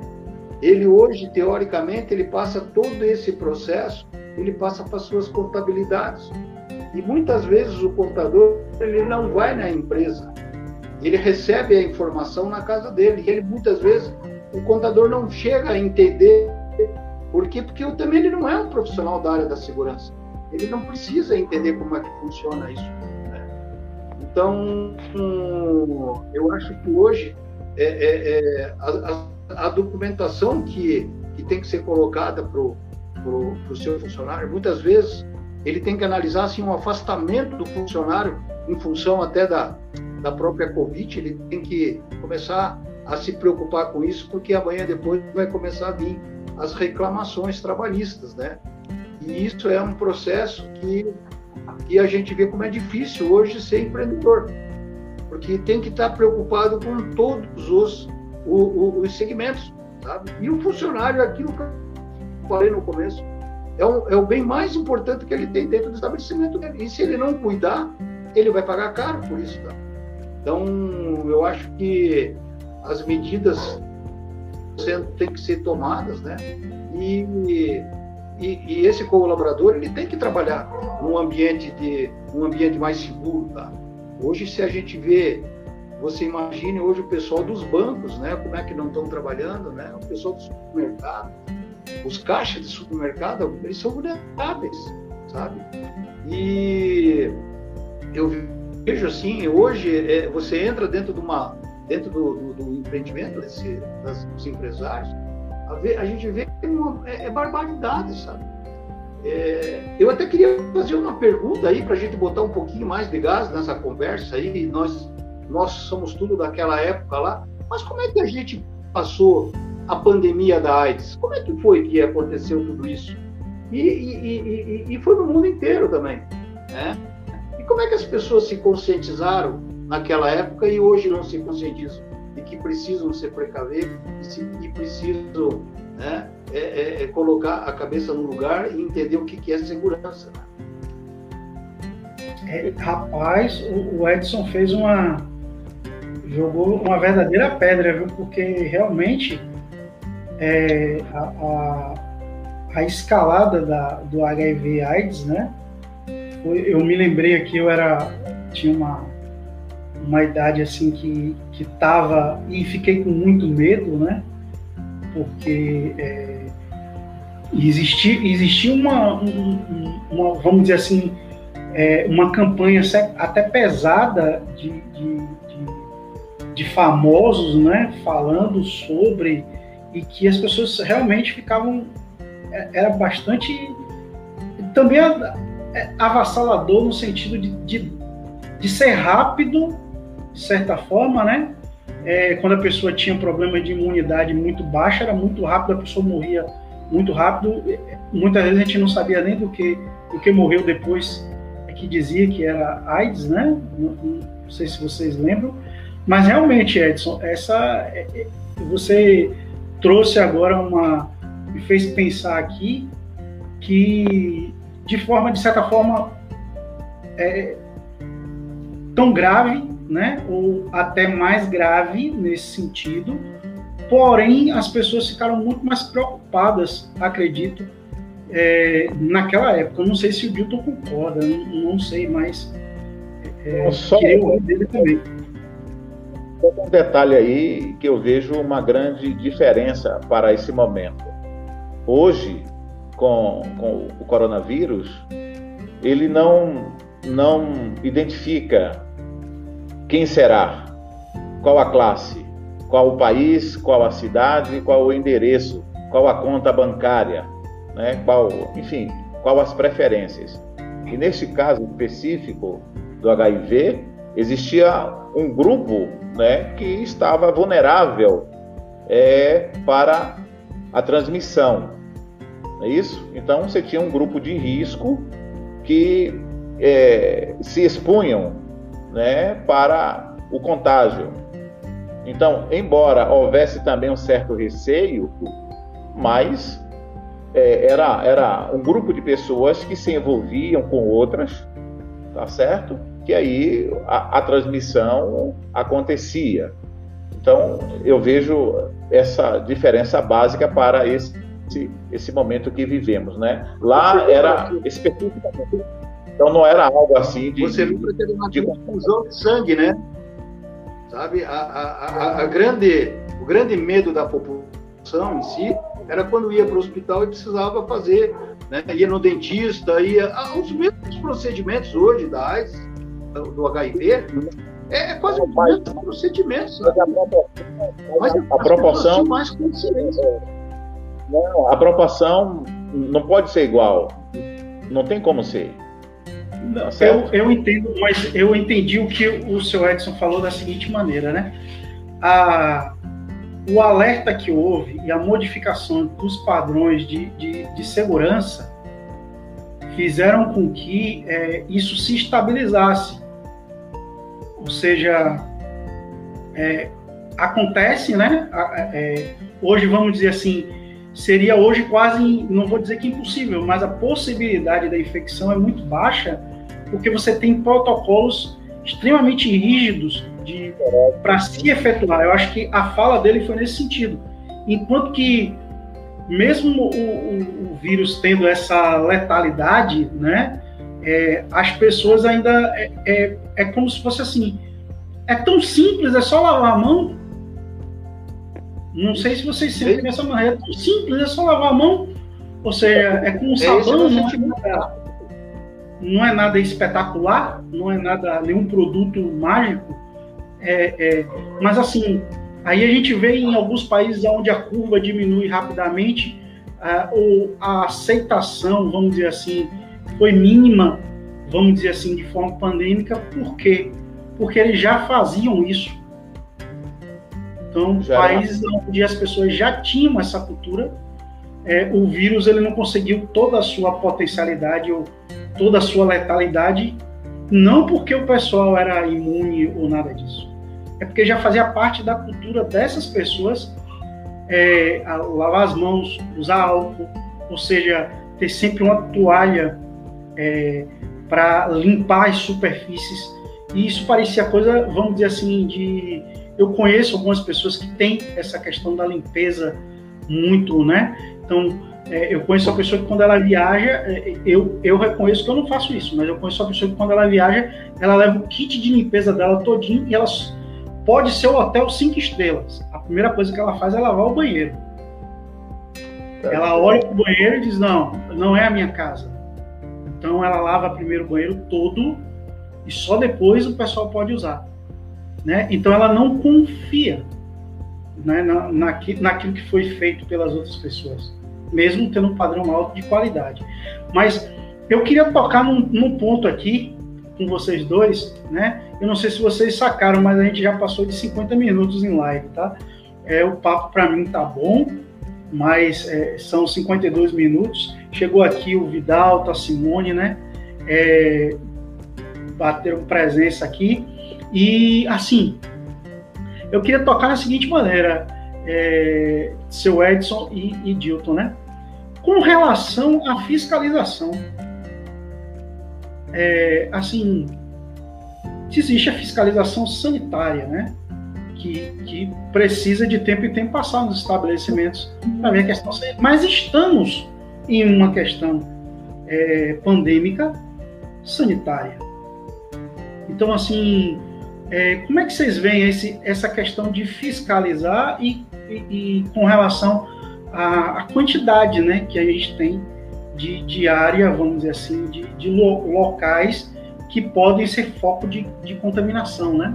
Speaker 3: Ele hoje, teoricamente, ele passa todo esse processo, ele passa para suas contabilidades. E muitas vezes o contador ele não vai na empresa, ele recebe a informação na casa dele. E ele muitas vezes o contador não chega a entender por quê? Porque também ele não é um profissional da área da segurança. Ele não precisa entender como é que funciona isso. Né? Então, eu acho que hoje é, é, é a, a, documentação que, que tem que ser colocada para o seu funcionário, muitas vezes ele tem que analisar assim, um afastamento do funcionário em função até da, da própria Covid, ele tem que começar a se preocupar com isso, porque amanhã depois vai começar a vir as reclamações trabalhistas, né? E isso é um processo que, que a gente vê como é difícil hoje ser empreendedor, porque tem que estar preocupado com todos os, os, os segmentos, sabe? E o funcionário, aquilo que eu falei no começo, é, um, é o bem mais importante que ele tem dentro do estabelecimento dele. E se ele não cuidar, ele vai pagar caro por isso, tá? Então, eu acho que as medidas têm que ser tomadas, né? E, e, e, esse colaborador ele tem que trabalhar num ambiente de um ambiente mais seguro, tá? Hoje, se a gente vê, você imagine hoje o pessoal dos bancos, né? Como é que não estão trabalhando, né? O pessoal do supermercado, os caixas de supermercado, eles são vulneráveis, sabe? E eu vejo assim, hoje é, você entra dentro de uma dentro do, do, do empreendimento desse, das, dos empresários, a, gente vê uma, é, é barbaridade, sabe? É, eu até queria fazer uma pergunta aí para a gente botar um pouquinho mais de gás nessa conversa aí. Nós nós somos tudo daquela época lá, mas como é que a gente passou a pandemia da AIDS? Como é que foi que aconteceu tudo isso? E, e, e, e foi no mundo inteiro também, né? como é que as pessoas se conscientizaram naquela época e hoje não se conscientizam e que precisam se precaver e, se, e precisam né, é, é, é colocar a cabeça no lugar e entender o que, que é segurança. Né?
Speaker 1: É, rapaz, o, o Edson fez uma. jogou uma verdadeira pedra, viu? Porque realmente é, a, a, a, escalada da, do HIV AIDS, né? Eu me lembrei aqui, eu era. tinha uma, uma idade assim que, que tava. e fiquei com muito medo, né? Porque. É, existia, existia uma, uma, vamos dizer assim, é, uma campanha até pesada de, de, de, de, famosos, né, falando sobre e que as pessoas realmente ficavam é, era bastante também é, avassalador no sentido de, de, de ser rápido de certa forma, né? É, quando a pessoa tinha problema de imunidade muito baixa, era muito rápido, a pessoa morria muito rápido. Muitas vezes a gente não sabia nem do que, do que morreu depois, é que dizia que era AIDS, né? Não, não, sei se vocês lembram. Mas realmente, Edson, essa é, é, você trouxe agora uma me fez pensar aqui que de forma de certa forma é, tão grave, né? Ou até mais grave nesse sentido, Porém, as pessoas ficaram muito mais preocupadas, acredito, é, naquela época. Eu não sei se o Dilton concorda, não, não sei, mas
Speaker 2: é, só queria ouvir dele também. Só um detalhe aí que eu vejo uma grande diferença para esse momento. Hoje, com, com o coronavírus, ele não, não identifica quem será, qual a classe, qual o país, qual a cidade, qual o endereço, qual a conta bancária, né? qual, enfim, qual as preferências. E nesse caso específico do HIV, existia um grupo né, que estava vulnerável é, para a transmissão. É isso? Então você tinha um grupo de risco que é, se expunham né, para o contágio. Então, embora houvesse também um certo receio, mas é, era, era um grupo de pessoas que se envolviam com outras, tá certo? Que aí a, a transmissão acontecia. Então, eu vejo essa diferença básica para esse, esse momento que vivemos, né? Lá era especificamente. Então, não era algo assim de.
Speaker 3: Você nunca teve uma de confusão de sangue, né? sabe? A, a, a, grande, o grande medo da população em si era quando ia para o hospital e precisava fazer, né? ia no dentista, ia os mesmos procedimentos hoje da AIDS, do HIV, é, é quase o mesmo procedimento.
Speaker 2: Mas a, a proporção mais consciência. Não, a proporção não pode ser igual. Não tem como ser.
Speaker 1: Tá eu, eu entendo, mas eu entendi o que o seu Edson falou da seguinte maneira, né? A, o alerta que houve e a modificação dos padrões de, de, de segurança fizeram com que é, isso se estabilizasse. Ou seja, é, acontece, né? É, hoje, vamos dizer assim, seria hoje quase, não vou dizer que impossível, mas a possibilidade da infecção é muito baixa porque você tem protocolos extremamente rígidos para se efetuar. Eu acho que a fala dele foi nesse sentido. Enquanto que, mesmo o, o, o vírus tendo essa letalidade, né, é, as pessoas ainda. É, é, é, como se fosse assim: é tão simples, é só lavar a mão. Não sei se vocês sentem dessa maneira, é tão simples, é só lavar a mão. Ou seja, é com um sabão, não é, não é nada espetacular, não é nada nenhum produto mágico, é, é, mas assim, aí a gente vê em alguns países onde a curva diminui rapidamente, a, ou a aceitação, vamos dizer assim, foi mínima, vamos dizer assim, de forma pandêmica, por quê? Porque eles já faziam isso. Então, já países onde as pessoas já tinham essa cultura, é, o vírus ele não conseguiu toda a sua potencialidade ou toda a sua letalidade, não porque o pessoal era imune ou nada disso, é porque já fazia parte da cultura dessas pessoas é, lavar as mãos, usar álcool, ou seja, ter sempre uma toalha é, para limpar as superfícies. E isso parecia coisa, vamos dizer assim, de. Eu conheço algumas pessoas que têm essa questão da limpeza muito, né? Então, é, eu conheço uma pessoa que quando ela viaja, é, eu, eu reconheço que eu não faço isso, mas eu conheço uma pessoa que quando ela viaja, ela leva o kit de limpeza dela todinho e ela pode ser o hotel cinco estrelas. A primeira coisa que ela faz é lavar o banheiro. Ela olha para o banheiro e diz: Não, não é a minha casa. Então ela lava primeiro o banheiro todo e só depois o pessoal pode usar. Né? Então ela não confia né, na, naquilo, naquilo que foi feito pelas outras pessoas, mesmo tendo um padrão alto de qualidade. Mas eu queria tocar num, num ponto aqui com vocês dois, né? Eu não sei se vocês sacaram, mas a gente já passou de 50 minutos em live, tá? É, o papo para mim tá bom, mas é, são 52 minutos. Chegou aqui o Vidal, tá Simone, né? É, bateram presença aqui. E, assim, eu queria tocar da seguinte maneira, é, seu Edson e, e Dilton, né? Com relação à fiscalização, é, assim, existe a fiscalização sanitária, né? Que, que, precisa de tempo em tempo passar nos estabelecimentos para ver a questão. Mas estamos em uma questão é, pandêmica sanitária. Então, assim, é, como é que vocês veem esse, essa questão de fiscalizar e, e, e com relação à, à, quantidade né, que a gente tem de, de área, vamos dizer assim, de, de lo, locais que podem ser foco de, de, contaminação, né?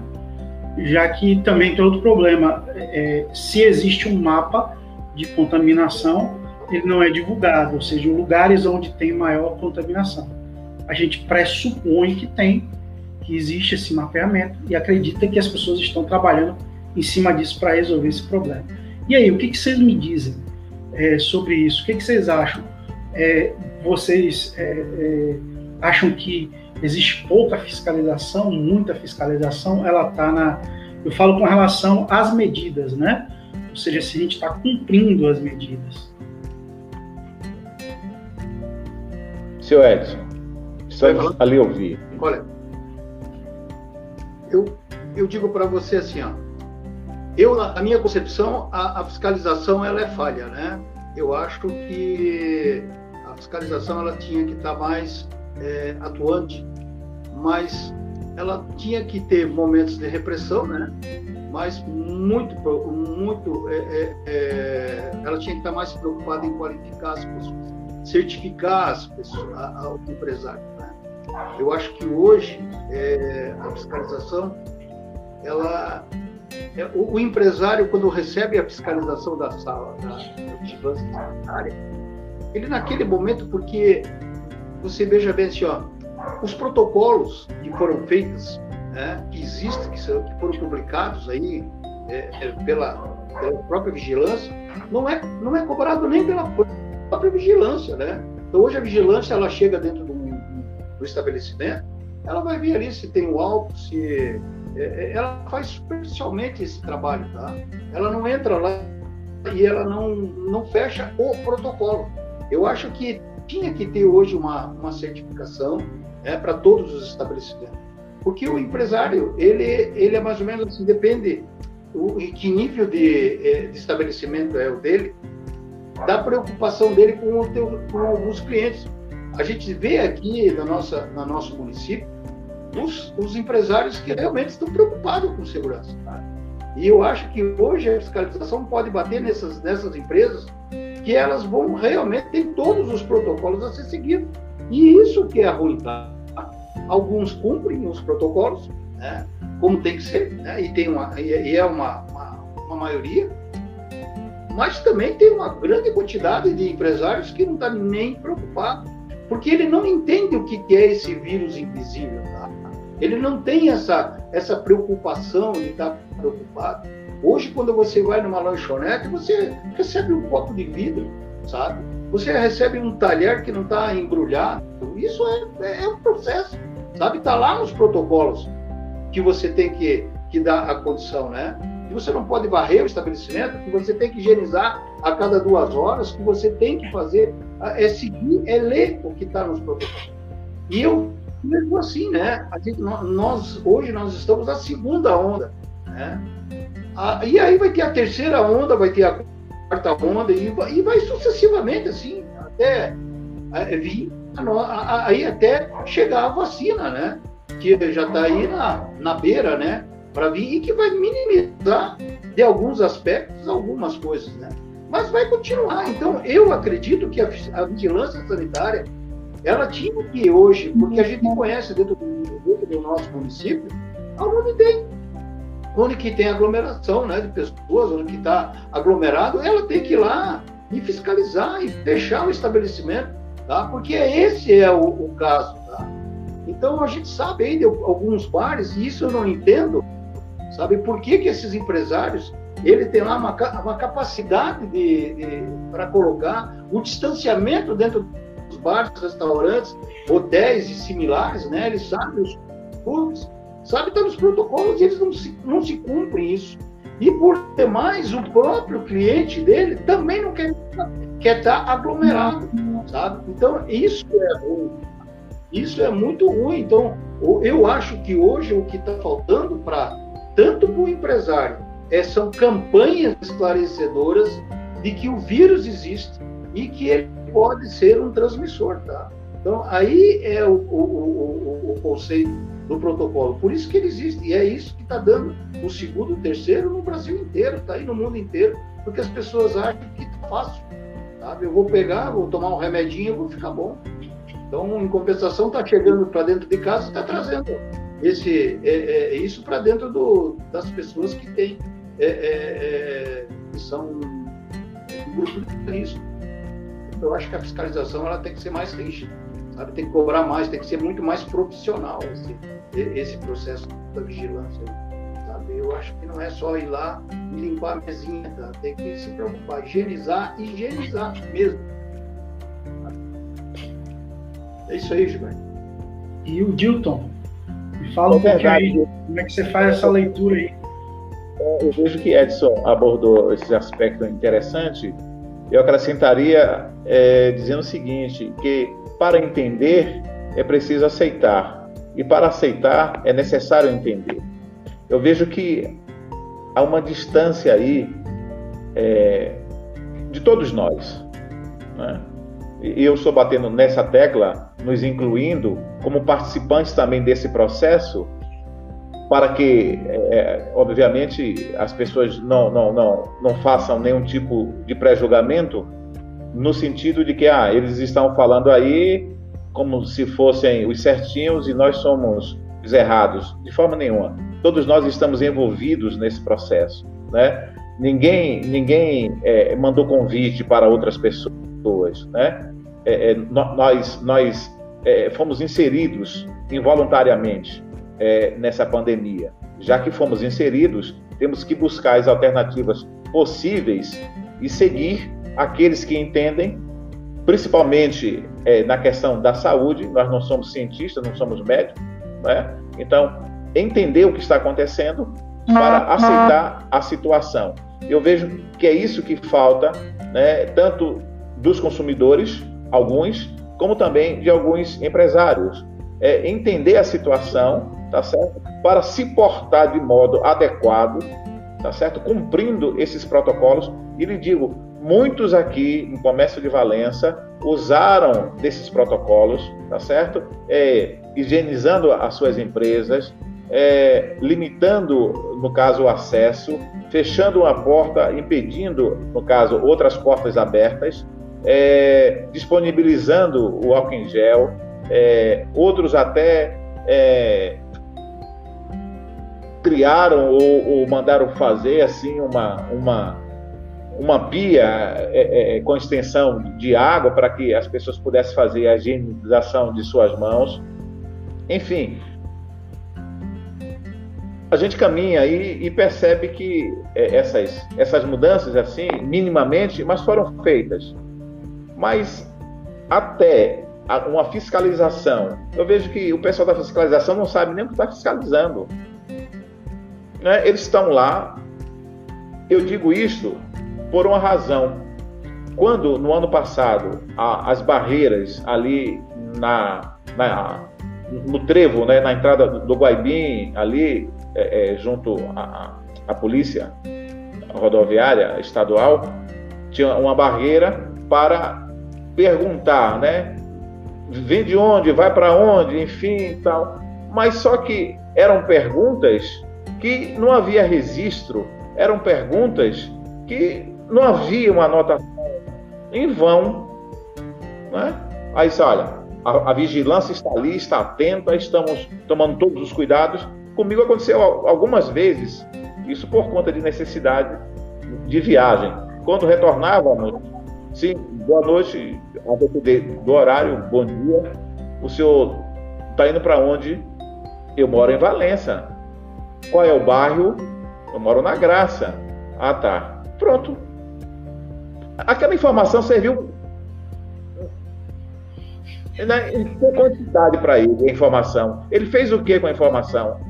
Speaker 1: Já que também tem outro problema, é, se existe um mapa de contaminação, ele não é divulgado, ou seja, lugares onde tem maior contaminação. A gente pressupõe que tem, que existe esse mapeamento e acredita que as pessoas estão trabalhando em cima disso para resolver esse problema. E aí, o que, que vocês me dizem é, sobre isso? O que, que vocês acham? É, vocês é, é acham que existe pouca fiscalização, muita fiscalização? Ela está na. Eu falo com relação às medidas, né? Ou seja, se a gente está cumprindo as medidas.
Speaker 2: Seu Edson, estamos ali ouvir.
Speaker 3: Olha, eu, eu digo para você assim, ó, eu, na minha concepção, a, a, fiscalização ela é falha, né? Eu acho que a fiscalização ela tinha que estar tá mais é, atuante, mas ela tinha que ter momentos de repressão, né? Mas muito, muito, é, é, é ela tinha que estar tá mais preocupada em qualificar as pessoas, certificar as pessoas, a, a, o empresário. Eu acho que hoje é, a fiscalização, ela, é, o, o, empresário quando recebe a fiscalização da sala da vigilância sanitária, ele naquele momento, porque você veja bem assim, ó, os protocolos que foram feitos, né, que existem, que, são, que foram publicados aí é, é, pela, pela própria vigilância, não é, não é cobrado nem pela própria vigilância, né? Então hoje a vigilância ela chega dentro do do estabelecimento, ela vai ver ali se tem o álcool, se. É, é, ela faz superficialmente esse trabalho, tá? Ela não entra lá e ela não, não fecha o protocolo. Eu acho que tinha que ter hoje uma, uma certificação né, para todos os estabelecimentos. Porque o empresário, ele, ele é mais ou menos assim, depende o, que nível de, é, de estabelecimento é o dele, da preocupação dele com, o teu, com os clientes. A gente vê aqui na nossa, na nosso município os, os empresários que realmente estão preocupados com segurança. Tá? E eu acho que hoje a fiscalização pode bater nessas, nessas empresas que elas vão realmente ter todos os protocolos a ser seguidos. E isso que é ruim, tá? Alguns cumprem os protocolos, né? como tem que ser, né? e, tem uma, e é uma, uma, uma maioria, mas também tem uma grande quantidade de empresários que não estão tá nem preocupados porque ele não entende o que é esse vírus invisível. Tá? Ele não tem essa, essa preocupação de estar preocupado. Hoje, quando você vai numa lanchonete, você recebe um copo de vidro, sabe? Você recebe um talher que não está embrulhado. Isso é, é um processo, sabe? Está lá nos protocolos que você tem que, que dar a condição, né? Que você não pode varrer o estabelecimento, que você tem que higienizar a cada duas horas, que você tem que fazer é seguir, é ler o que está nos protocolos. E eu mesmo assim, né? Gente, nós, hoje nós estamos na segunda onda, né? Ah, e aí vai ter a terceira onda, vai ter a quarta onda, e e vai sucessivamente, assim, até é, vir, aí até chegar a vacina, né? Que já está aí na, na beira, né? Para vir e que vai minimizar, de alguns aspectos, algumas coisas, né? Mas vai continuar. Então, eu acredito que a, a vigilância sanitária ela tinha que hoje, porque a gente conhece dentro do, dentro do nosso município, aonde tem, onde que tem aglomeração né, de pessoas, onde que está aglomerado, ela tem que ir lá e fiscalizar e fechar o estabelecimento, tá? porque esse é o, o caso. Tá? Então a gente sabe de alguns bares, e isso eu não entendo, sabe por que, que esses empresários ele tem lá uma, uma capacidade de, de para colocar o distanciamento dentro bares, restaurantes, hotéis e similares, né? Eles sabem os clubes, sabem estar nos protocolos e eles não se, não se cumprem isso. E por demais, o próprio cliente dele também não quer, quer estar aglomerado, sabe? Então, isso é ruim. Isso é muito ruim. Então, eu acho que hoje o que está faltando para tanto para o empresário é, são campanhas esclarecedoras de que o vírus existe e que ele pode ser um transmissor, tá? Então, aí é o, o, o, o conceito do protocolo. Por isso que ele existe. E é isso que está dando o segundo, o terceiro no Brasil inteiro, está aí no mundo inteiro, porque as pessoas acham que está fácil. Sabe? Eu vou pegar, vou tomar um remedinho e vou ficar bom. Então, em compensação, está chegando para dentro de casa e está trazendo esse, é, é, isso para dentro do, das pessoas que têm, é, é, é são risco eu acho que a fiscalização ela tem que ser mais rígida, sabe? Tem que cobrar mais, tem que ser muito mais profissional esse, esse processo da vigilância, sabe? Eu acho que não é só ir lá e limpar a mesinha, tá? tem que se preocupar, higienizar, higienizar mesmo. É isso aí, Gilberto.
Speaker 1: E o Dilton, me fala um pouquinho aí, como é que você faz essa leitura aí?
Speaker 2: É, eu vejo que Edson abordou esse aspecto interessante eu acrescentaria é, dizendo o seguinte, que para entender é preciso aceitar e para aceitar é necessário entender. Eu vejo que há uma distância aí é, de todos nós. Né? E eu estou batendo nessa tecla, nos incluindo como participantes também desse processo, para que, é, obviamente, as pessoas não, não, não, não façam nenhum tipo de pré-julgamento, no sentido de que ah, eles estão falando aí como se fossem os certinhos e nós somos os errados. De forma nenhuma. Todos nós estamos envolvidos nesse processo. Né? Ninguém, ninguém é, mandou convite para outras pessoas. Né? É, é nós nós é, fomos inseridos involuntariamente é, nessa pandemia. Já que fomos inseridos, temos que buscar as alternativas possíveis e seguir aqueles que entendem, principalmente é, na questão da saúde. Nós não somos cientistas, não somos médicos, né? então entender o que está acontecendo para aceitar a situação. Eu vejo que é isso que falta, né, tanto dos consumidores, alguns, como também de alguns empresários. É entender a situação tá certo? Para se portar de modo adequado, tá certo? Cumprindo esses protocolos. E lhe digo, muitos aqui no comércio de Valença usaram desses protocolos, tá certo? É, higienizando as suas empresas, é, limitando, no caso, o acesso, fechando uma porta, impedindo, no caso, outras portas abertas, é, disponibilizando o álcool em gel, é, outros até é, criaram ou, ou mandaram fazer assim uma, uma, uma pia é, é, com extensão de água para que as pessoas pudessem fazer a higienização de suas mãos. Enfim, a gente caminha aí e percebe que é, essas, essas mudanças, assim, minimamente, mas foram feitas. Mas até uma fiscalização, eu vejo que o pessoal da fiscalização não sabe nem o que está fiscalizando né, eles estão lá. Eu digo isso por uma razão. Quando no ano passado a, as barreiras ali na, na, no trevo, né, na entrada do Guaibim, ali, é, é, junto à, à polícia rodoviária estadual, tinha uma barreira para perguntar, né? Vem de onde, vai para onde, enfim, tal. Mas só que eram perguntas que não havia registro, eram perguntas que não havia uma anotação em vão, né? Aí, olha, a, a vigilância está ali, está atenta, estamos tomando todos os cuidados. Comigo aconteceu algumas vezes, isso por conta de necessidade de viagem. Quando retornávamos, sim, boa noite, a depender do horário, bom dia. O senhor está indo para onde? Eu moro em Valença. Qual é o bairro? Eu moro na Graça. Ah, tá. Pronto. Aquela informação serviu né, em quantidade para ele, a informação. Ele fez o que com a informação?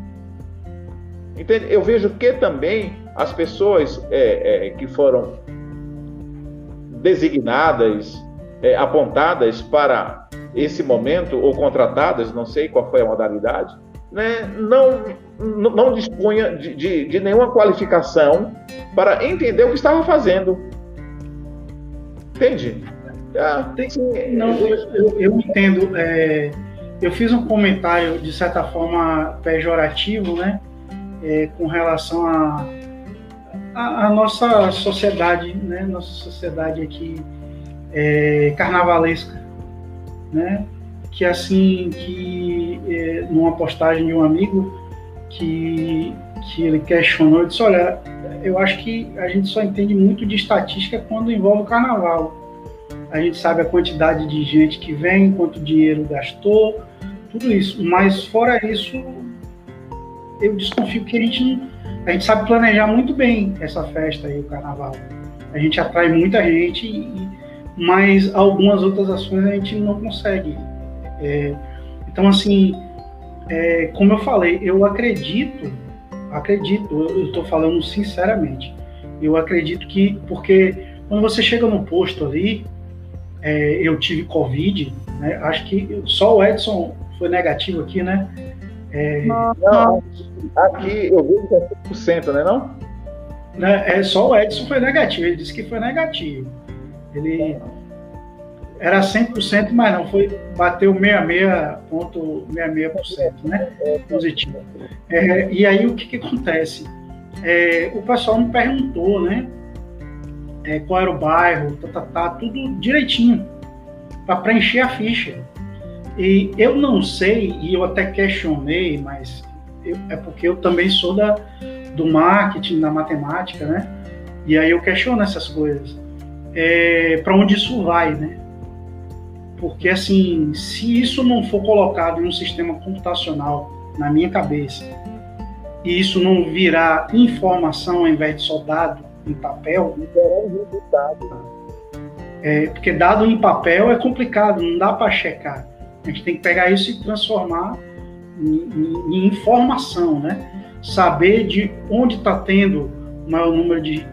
Speaker 2: Entende? Eu vejo que também as pessoas é, é, que foram designadas, é, apontadas para esse momento, ou contratadas, não sei qual foi a modalidade, né, não, não dispunha de, de, de nenhuma qualificação para entender o que estava fazendo. Entende?
Speaker 1: Ah. Não, eu, eu entendo. É, eu fiz um comentário, de certa forma, pejorativo, né? É, com relação a, a, a, nossa sociedade, né? Nossa sociedade aqui é, carnavalesca, né? Que assim, que é, numa postagem de um amigo que, que ele questionou, ele disse, olha, eu acho que a gente só entende muito de estatística quando envolve o carnaval a gente sabe a quantidade de gente que vem, quanto dinheiro gastou, tudo isso. Mas fora isso, eu desconfio que a gente não, a gente sabe planejar muito bem essa festa aí, o carnaval. A gente atrai muita gente, mas algumas outras ações a gente não consegue. É, então, assim, é, como eu falei, eu acredito, acredito, eu estou falando sinceramente, eu acredito que, porque quando você chega no posto ali, é, eu tive Covid, né? acho que só o Edson foi negativo aqui, né?
Speaker 2: É, não, aqui eu vejo que é 100%, né não?
Speaker 1: Né, é, só o Edson foi negativo, ele disse que foi negativo. Ele era 100%, mas não, foi, bateu 66,66%, né? Positivo. É, e aí o que, que acontece? É, o pessoal me perguntou, né? é, qual era o bairro, tá, tá, tá tudo direitinho, para preencher a ficha. E eu não sei, e eu até questionei, mas eu, é porque eu também sou da, do marketing, da matemática, né? E aí eu questiono essas coisas. É, para onde isso vai, né? Porque, assim, se isso não for colocado em um sistema computacional na minha cabeça, e isso não virar informação ao invés de só dado, em papel. É, porque dado em papel é complicado, não dá para checar. A gente tem que pegar isso e transformar em, em, em informação, né? Saber de onde está tendo o maior número de,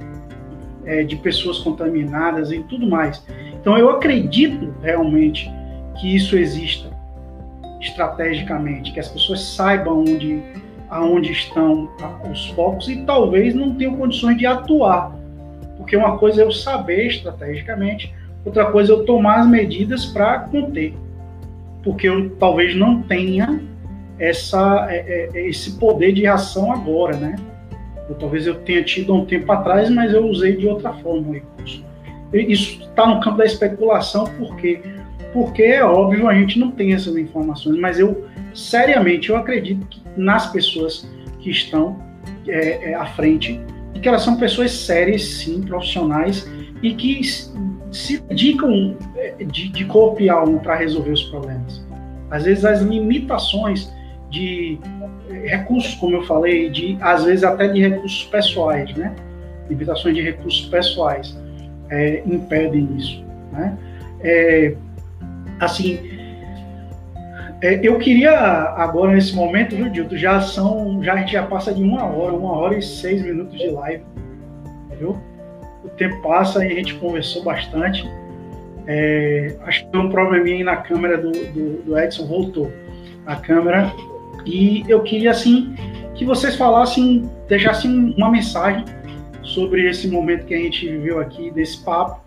Speaker 1: é, de pessoas contaminadas e tudo mais. Então eu acredito realmente que isso exista estrategicamente, que as pessoas saibam onde aonde estão os focos e talvez não tenham condições de atuar. Porque uma coisa é eu saber estrategicamente, outra coisa é eu tomar as medidas para conter. Porque eu talvez não tenha essa, é, é, é, esse poder de ação agora, né? Talvez eu tenha tido há um tempo atrás, mas eu usei de outra forma o recurso. Isso está no campo da especulação, por quê? Porque é óbvio, a gente não tem essas informações, mas eu seriamente eu acredito que nas pessoas que estão é, é, à frente que elas são pessoas sérias, sim, profissionais e que se dedicam é, de, de corpo e alma para resolver os problemas. Às vezes as limitações de é, recursos, como eu falei, de às vezes até de recursos pessoais, né? Limitações de recursos pessoais é, impedem isso, né? É, assim, é, eu queria agora nesse momento, viu, Dilton? Já são, já a gente já passa de uma hora, uma hora e seis minutos de live, viu? Tempo passa e a gente conversou bastante. É, acho que tem um probleminha aí na câmera do, do, do Edson, voltou. a câmera. E eu queria, assim, que vocês falassem, deixassem uma mensagem sobre esse momento que a gente viveu aqui, desse papo,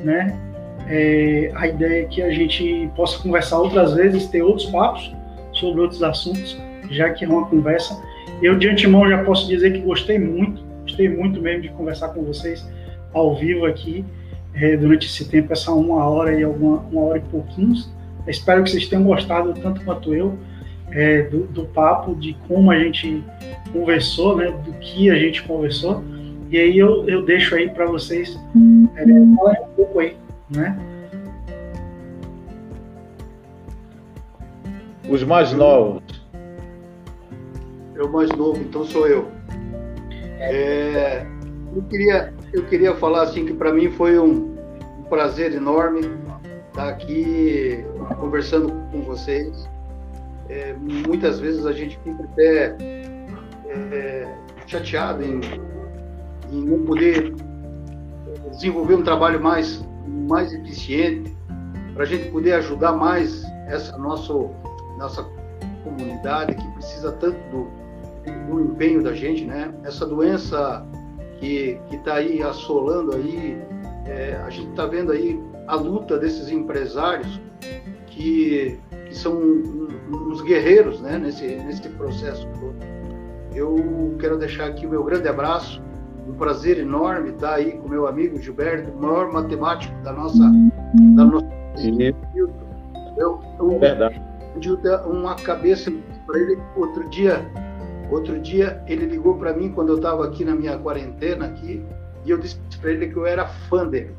Speaker 1: né? É, a ideia é que a gente possa conversar outras vezes, ter outros papos sobre outros assuntos, já que é uma conversa. Eu, de antemão, já posso dizer que gostei muito, gostei muito mesmo de conversar com vocês ao vivo aqui, é, durante esse tempo, essa uma hora e alguma, uma hora e pouquinhos. espero que vocês tenham gostado tanto quanto eu é, do, do, papo, de como a gente conversou, né, do que a gente conversou. E aí eu, eu deixo aí para vocês é, falar um pouco aí, né?
Speaker 2: Os mais novos.
Speaker 3: Eu mais novo, então sou eu. É, eu queria eu queria falar assim que para mim foi um, prazer enorme estar aqui conversando com vocês. É, muitas vezes a gente fica até é, chateado em, em não poder desenvolver um trabalho mais, mais eficiente, para a gente poder ajudar mais essa nosso, nossa comunidade que precisa tanto do, do empenho da gente, né? Essa doença que está aí assolando aí, é, a gente está vendo aí a luta desses empresários que, que são uns guerreiros né, nesse, nesse processo todo. Eu quero deixar aqui o meu grande abraço, um prazer enorme estar aí com meu amigo Gilberto, o maior matemático da nossa da nossa eu, eu, Verdade. uma cabeça para ele outro dia Outro dia ele ligou para mim quando eu estava aqui na minha quarentena aqui e eu disse para ele que eu era fã dele,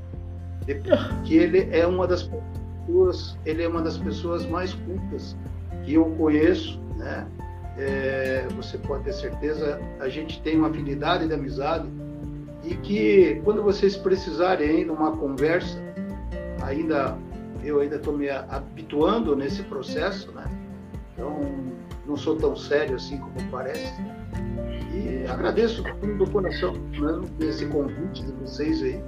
Speaker 3: que ele é uma das pessoas, ele é uma das pessoas mais cultas que eu conheço, né? É, você pode ter certeza, a gente tem uma afinidade de amizade e que quando vocês precisarem ainda uma conversa, ainda eu ainda estou me habituando nesse processo, né? Então não sou tão sério assim como parece. E agradeço do fundo do coração mesmo esse convite de vocês aí.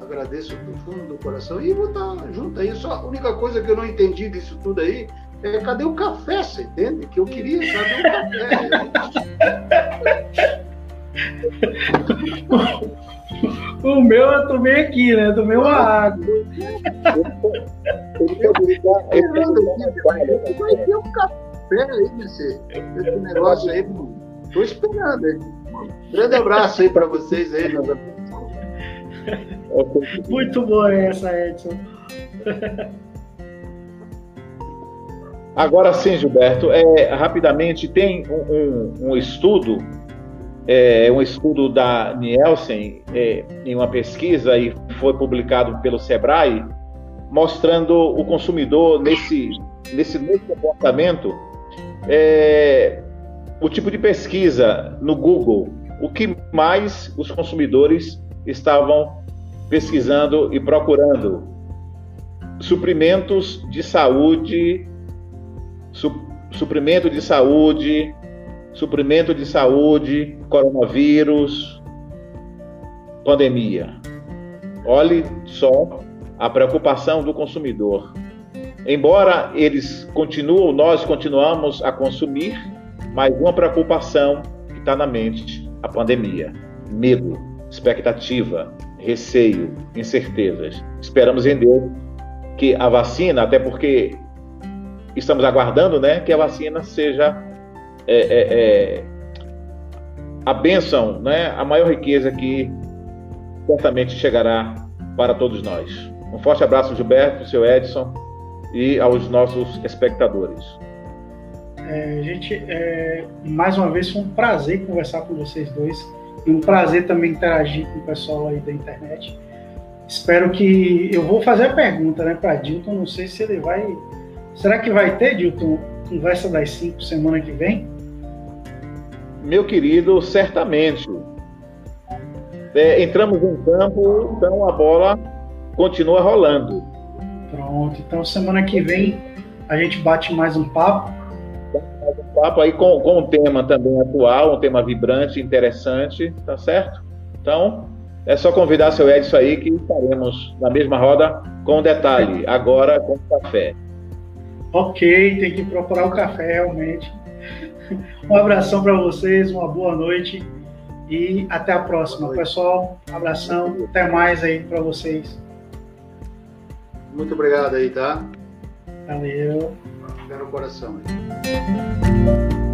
Speaker 3: Agradeço do fundo do coração e vou estar junto aí. Só a única coisa que eu não entendi disso tudo aí é cadê o café, você entende? Que eu queria saber o café.
Speaker 1: o meu eu tomei aqui, né? Eu tomei uma água.
Speaker 3: Vai ter um café espera aí nesse, nesse negócio aí. Estou esperando aí. grande abraço aí para vocês aí, meus amigos.
Speaker 1: Muito boa essa, Edson.
Speaker 2: Agora sim, Gilberto, é, rapidamente, tem um, um, um estudo, é, um estudo da Nielsen, é, em uma pesquisa, e foi publicado pelo Sebrae, mostrando o consumidor nesse, nesse novo comportamento é, o tipo de pesquisa no Google, o que mais os consumidores estavam pesquisando e procurando. Suprimentos de saúde, su, suprimento de saúde, suprimento de saúde, coronavírus, pandemia. Olhe só a preocupação do consumidor embora eles continuam, nós continuamos a consumir, mas uma preocupação que está na mente, a pandemia, medo, expectativa, receio, incertezas. Esperamos em Deus que a vacina, até porque estamos aguardando, né, que a vacina seja é, é, é, a bênção, né, a maior riqueza que certamente chegará para todos nós. Um forte abraço, Gilberto, seu Edson e aos nossos espectadores.
Speaker 1: É, gente, é, mais uma vez foi um prazer conversar com vocês dois e um prazer também interagir com o pessoal aí da internet. Espero que eu vou fazer a pergunta, né, para Dilton. Não sei se ele vai. Será que vai ter, Dilton, conversa das cinco semana que vem?
Speaker 2: Meu querido, certamente. É, entramos em campo, então a bola continua rolando.
Speaker 1: Pronto, então semana que vem a gente bate mais um papo.
Speaker 2: Mais um papo aí com, com um tema também atual, um tema vibrante, interessante, tá certo? Então, é só convidar seu Edson aí que estaremos na mesma roda com detalhe, agora com café.
Speaker 1: Ok, tem que procurar o café realmente. Um abração para vocês, uma boa noite e até a próxima, pessoal. Um abração, até mais aí para vocês.
Speaker 3: Muito obrigado aí, tá?
Speaker 1: Valeu.
Speaker 3: Fica no coração aí.